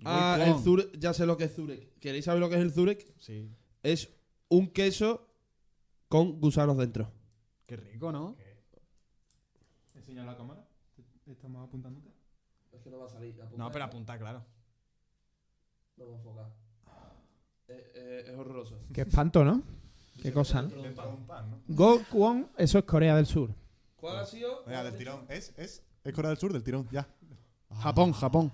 Ah, el. Zurek, ya sé lo que es Zurek. ¿Queréis saber lo que es el Zurek? Sí. Es un queso con gusanos dentro. Qué rico, ¿no? Enseña la cámara. Estamos apuntándote. Es que no va a salir. No, pero apunta, claro. No va a enfocar. Eh, es horroroso. Qué espanto, ¿no? Qué cosa, ¿no? ¿no? Gokwan, eso es Corea del Sur. ¿Cuál ha sido? Venga, del tirón. Es, es, es Corea del Sur, del tirón, ya. Japón, Japón.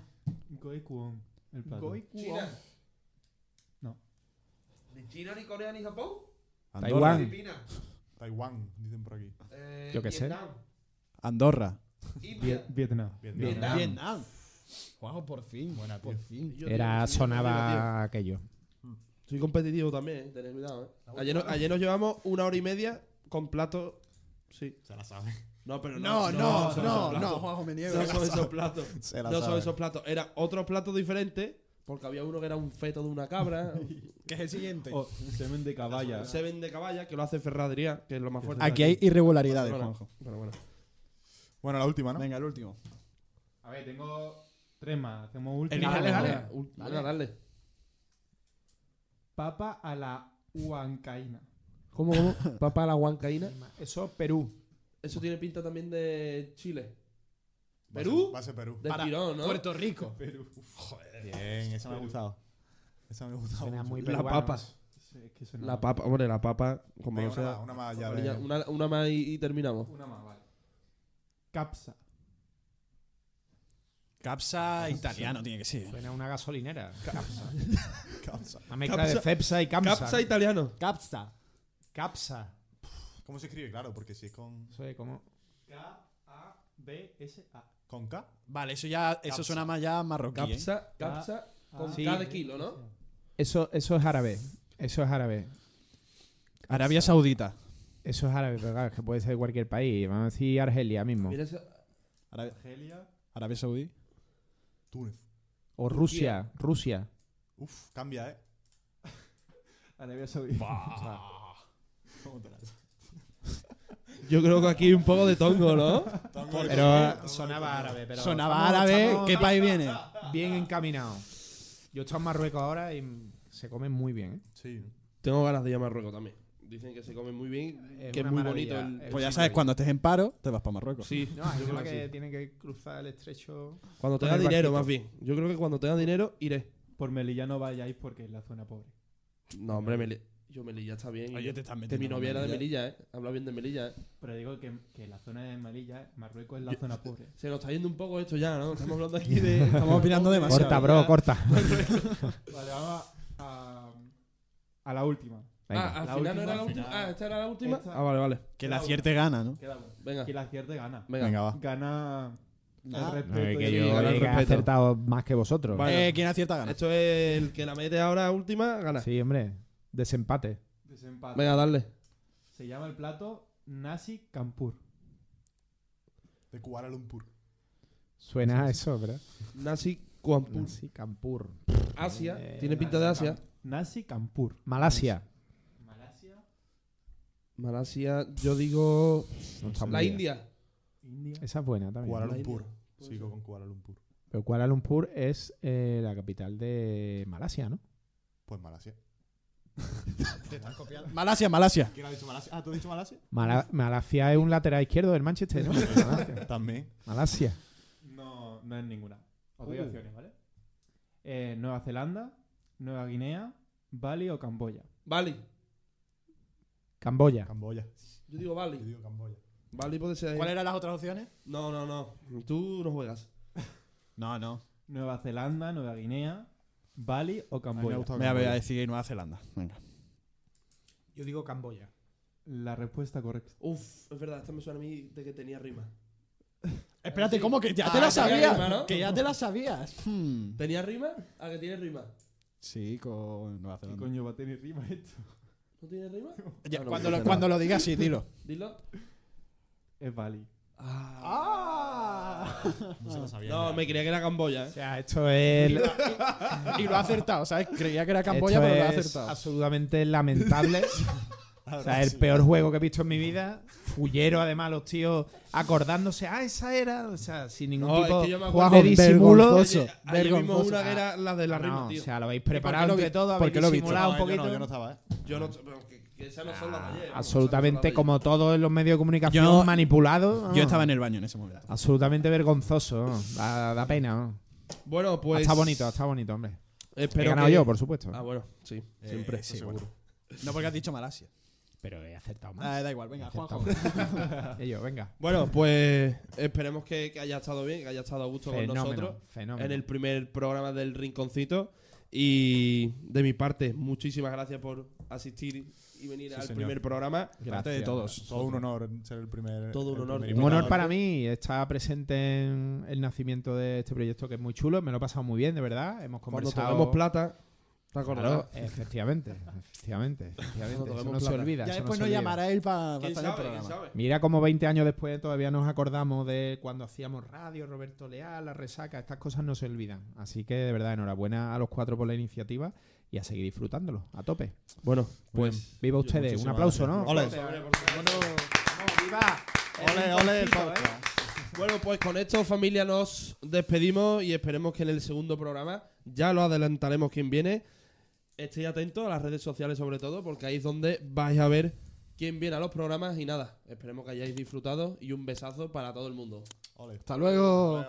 Goi Kwon. El plato. China. No. ¿Ni China, ni Corea, ni Japón? Taiwán. Filipinas. Taiwán, dicen por aquí. Eh, Yo qué sé. Vietnam, Andorra. India. Vie- Vietnam. Vietnam. Vietnam. Vietnam. Juanjo, por fin. Buena, por fin. Era, sonaba aquello. Soy competitivo también, eh, tened cuidado, eh. Ayer, no- ayer nos llevamos una hora y media con platos. Sí. Se la sabe. No, pero No, no. no, no, no, platos. Juanjo, me No niego. son esos platos. Se la No son esos platos. Era otro plato diferente. Porque había uno que era un feto de una cabra. ¿Qué es el siguiente? O semen de caballa. Seven de caballa, que lo hace Ferradría, que es lo más fuerte. Aquí hay irregularidades, Bueno, Juanjo. Bueno, bueno. Bueno, la última, ¿no? Venga, el último. A ver, tengo tres más. Hacemos última. Dale, dale. Venga, dale. Papa a la huancaína. ¿Cómo, cómo? Papa a la huancaína. Eso, Perú. Eso tiene pinta también de Chile. Va a ¿Perú? ser- Va a ser Perú. Del Para tirón, ¿no? Puerto Rico. Bien, esa me ha gustado. Esa me ha gustado. Suena mucho. muy La papa. Sí, es que suena La papa, hombre, la papa, como Venga, no una, sea. más, una más ya Una, de... una- una más y, y terminamos. Una más, vale. Capsa. Capsa italiano tiene que ser. Suena a una gasolinera. Capsa. Capsa. Una mezcla Capsa- de Cepsa y Capsa. Capsa italiano. Capsa. Capsa. ¿Cómo se escribe? Claro, porque si es con, Eso es como... K-A-B-S-A. con K. Vale, eso ya eso Capsa. suena más ya marroquí. ¿eh? Capsa, capsa con Sí. K de kilo, ¿no? Eso, eso es árabe. Eso es árabe. Arabia Saudita. Eso es árabe, pero claro, es que puede ser de cualquier país. Vamos a decir Argelia mismo. Arabia, Argelia. Arabia Saudí. Túnez. O Rusia. Rusia. Uf, cambia, ¿eh? Arabia Saudí. Yo creo que aquí hay un poco de tongo, ¿no? Pero sonaba árabe. Pero Sonaba estamos- árabe. estamos ¿Qué país viene? Bien encaminado. Yo he estado en Marruecos ahora y se come muy bien. ¿eh? Sí. Tengo ganas de ir a Marruecos también. Dicen que se come muy bien, Es que es muy maravilla. bonito el... Pues ya sabes, cuando estés en paro, te vas para Marruecos. Sí, No, yo una creo que que sí. tiene que cruzar el estrecho. Cuando tenga el dinero, más bien. Yo creo que cuando tenga dinero, iré. Por Melilla no vayáis porque es la zona pobre. No, hombre, Meli- yo Melilla está bien. Oye, Yo- te estás que metiendo mi novia era de Melilla. Melilla, ¿eh? Habla bien de Melilla, ¿eh? Pero digo que, que la zona de Melilla, Marruecos es la zona pobre. Se nos está yendo un poco esto ya, ¿no? Estamos hablando aquí de... Estamos opinando demasiado. Corta, bro, corta. Vale, vamos a, a la última. Venga. Ah, al La final no era la última. final. Ah, esta era la última. Esta- Ah, vale, vale. Que la acierte gana, ¿no? Venga, Que la acierte gana. venga. Venga, va. Gana el Ah. respeto. Eh, que y- yo gana el he respeto. acertado más que vosotros. Vale. Eh, ¿Quién acierta gana? Esto es el que la mete ahora última, gana. Sí, hombre. Desempate. Desempate. Venga, dale. Se llama el plato Nasi Kampur. De Kuala Lumpur. Suena a eso, ¿verdad? Nasi Kuampur. Nasi Kampur. Asia. Eh, Tiene pinta de Asia. Nasi Kampur. Malasia. Malasia, Malasia, yo digo... No La. India. India. Esa es buena también. Kuala La Lumpur. Sigo con Kuala Lumpur. Pero Kuala Lumpur es eh, la capital de Malasia, ¿no? Pues Malasia. Malasia, Malasia. ¿Quién ha dicho Malasia? Ah, ¿tú has dicho Malasia? Mala- Malasia es un lateral izquierdo del Manchester, ¿no? Malasia. También. Malasia. No, no es ninguna. Os doy Uh. opciones, ¿vale? Eh, Nueva Zelanda, Nueva Guinea, Bali o Camboya. Bali. Camboya. Camboya. Yo digo Yo Bali. digo Camboya. Bali puede ser... ¿Cuáles eran las otras opciones? No, no, no. Tú no juegas. No, no. Nueva Zelanda, Nueva Guinea, Bali o me Camboya. gustado Me voy a decir Nueva Zelanda. Venga. Yo digo Camboya. La respuesta correcta. Uf, es verdad, esta me suena a mí de que tenía rima. Espérate, ¿cómo que ya Ah, te la sabías? rima, ¿no? Que ya te la sabías. Hmm. ¿Tenía rima? ¿A que tiene rima? Sí, con Nueva ¿Qué Zelanda. coño va a tener rima esto? ¿No tiene rima? Ya, Ah, no, cuando, lo, cuando lo digas, sí, dilo. Dilo. Es Bali. Ah. No se lo sabía. No, me creía que era Camboya, O ¿eh? sea, esto es. Y lo ha acertado, ¿sabes? Creía que era Camboya, esto pero lo ha es acertado. absolutamente lamentable. o sea, el peor juego que he visto en mi vida. Fullero, además, los tíos acordándose. Ah, esa era. O sea, sin ningún No, tipo es que yo me de disimulo. vergonzoso. Ayer- Ayer vimos vergonzoso. una que era la de la Ah, rima, no, tío. o sea, lo habéis preparado entre vi- todos, por habéis qué lo viste? disimulado un poquito. no, yo no estaba, ¿eh? Yo no... que, que esas no son las de ayer. vamos, absolutamente no como todos en los medios de comunicación Yo- manipulados. Yo estaba en el baño en ese momento. Absolutamente vergonzoso. Da, da pena. Bueno, pues... está bonito, está bonito, hombre. He Espero ganado que- yo, por supuesto. Ah, bueno, sí, Eh, siempre. sí, seguro. No porque has dicho Malasia. Pero he acertado más. Ah, da igual, venga, Juanjo. Ellos, venga. Bueno, pues esperemos que, que haya estado bien, que haya estado a gusto con nosotros fenómeno. en el primer programa del Rinconcito. Y de mi parte, muchísimas gracias por asistir y venir Sí, al señor. primer programa. Parte de todos. Todo un honor ser el primer. Todo un honor. Un honor para mí estar presente en el nacimiento de este proyecto que es muy chulo. Me lo he pasado muy bien, de verdad. Hemos Cuando conversado. toquemos plata. Claro, efectivamente, efectivamente, efectivamente. Eso no se olvida. Ya después nos olvida. llamará él para ¿Quién estar en el programa. Mira como 20 años después todavía nos acordamos de cuando hacíamos radio, Roberto Leal, la resaca, estas cosas no se olvidan. Así que de verdad, enhorabuena a los cuatro por la iniciativa y a seguir disfrutándolo, a tope. Bueno, Pues viva ustedes, un aplauso, ¿no? Ole. Ole, ole podcast. Bueno, pues con esto, familia, nos despedimos y esperemos que en el segundo programa, ya lo adelantaremos quién viene estéis atentos a las redes sociales sobre todo, porque ahí es donde vais a ver quién viene a los programas y nada. Esperemos que hayáis disfrutado y un besazo para todo el mundo. Hasta luego.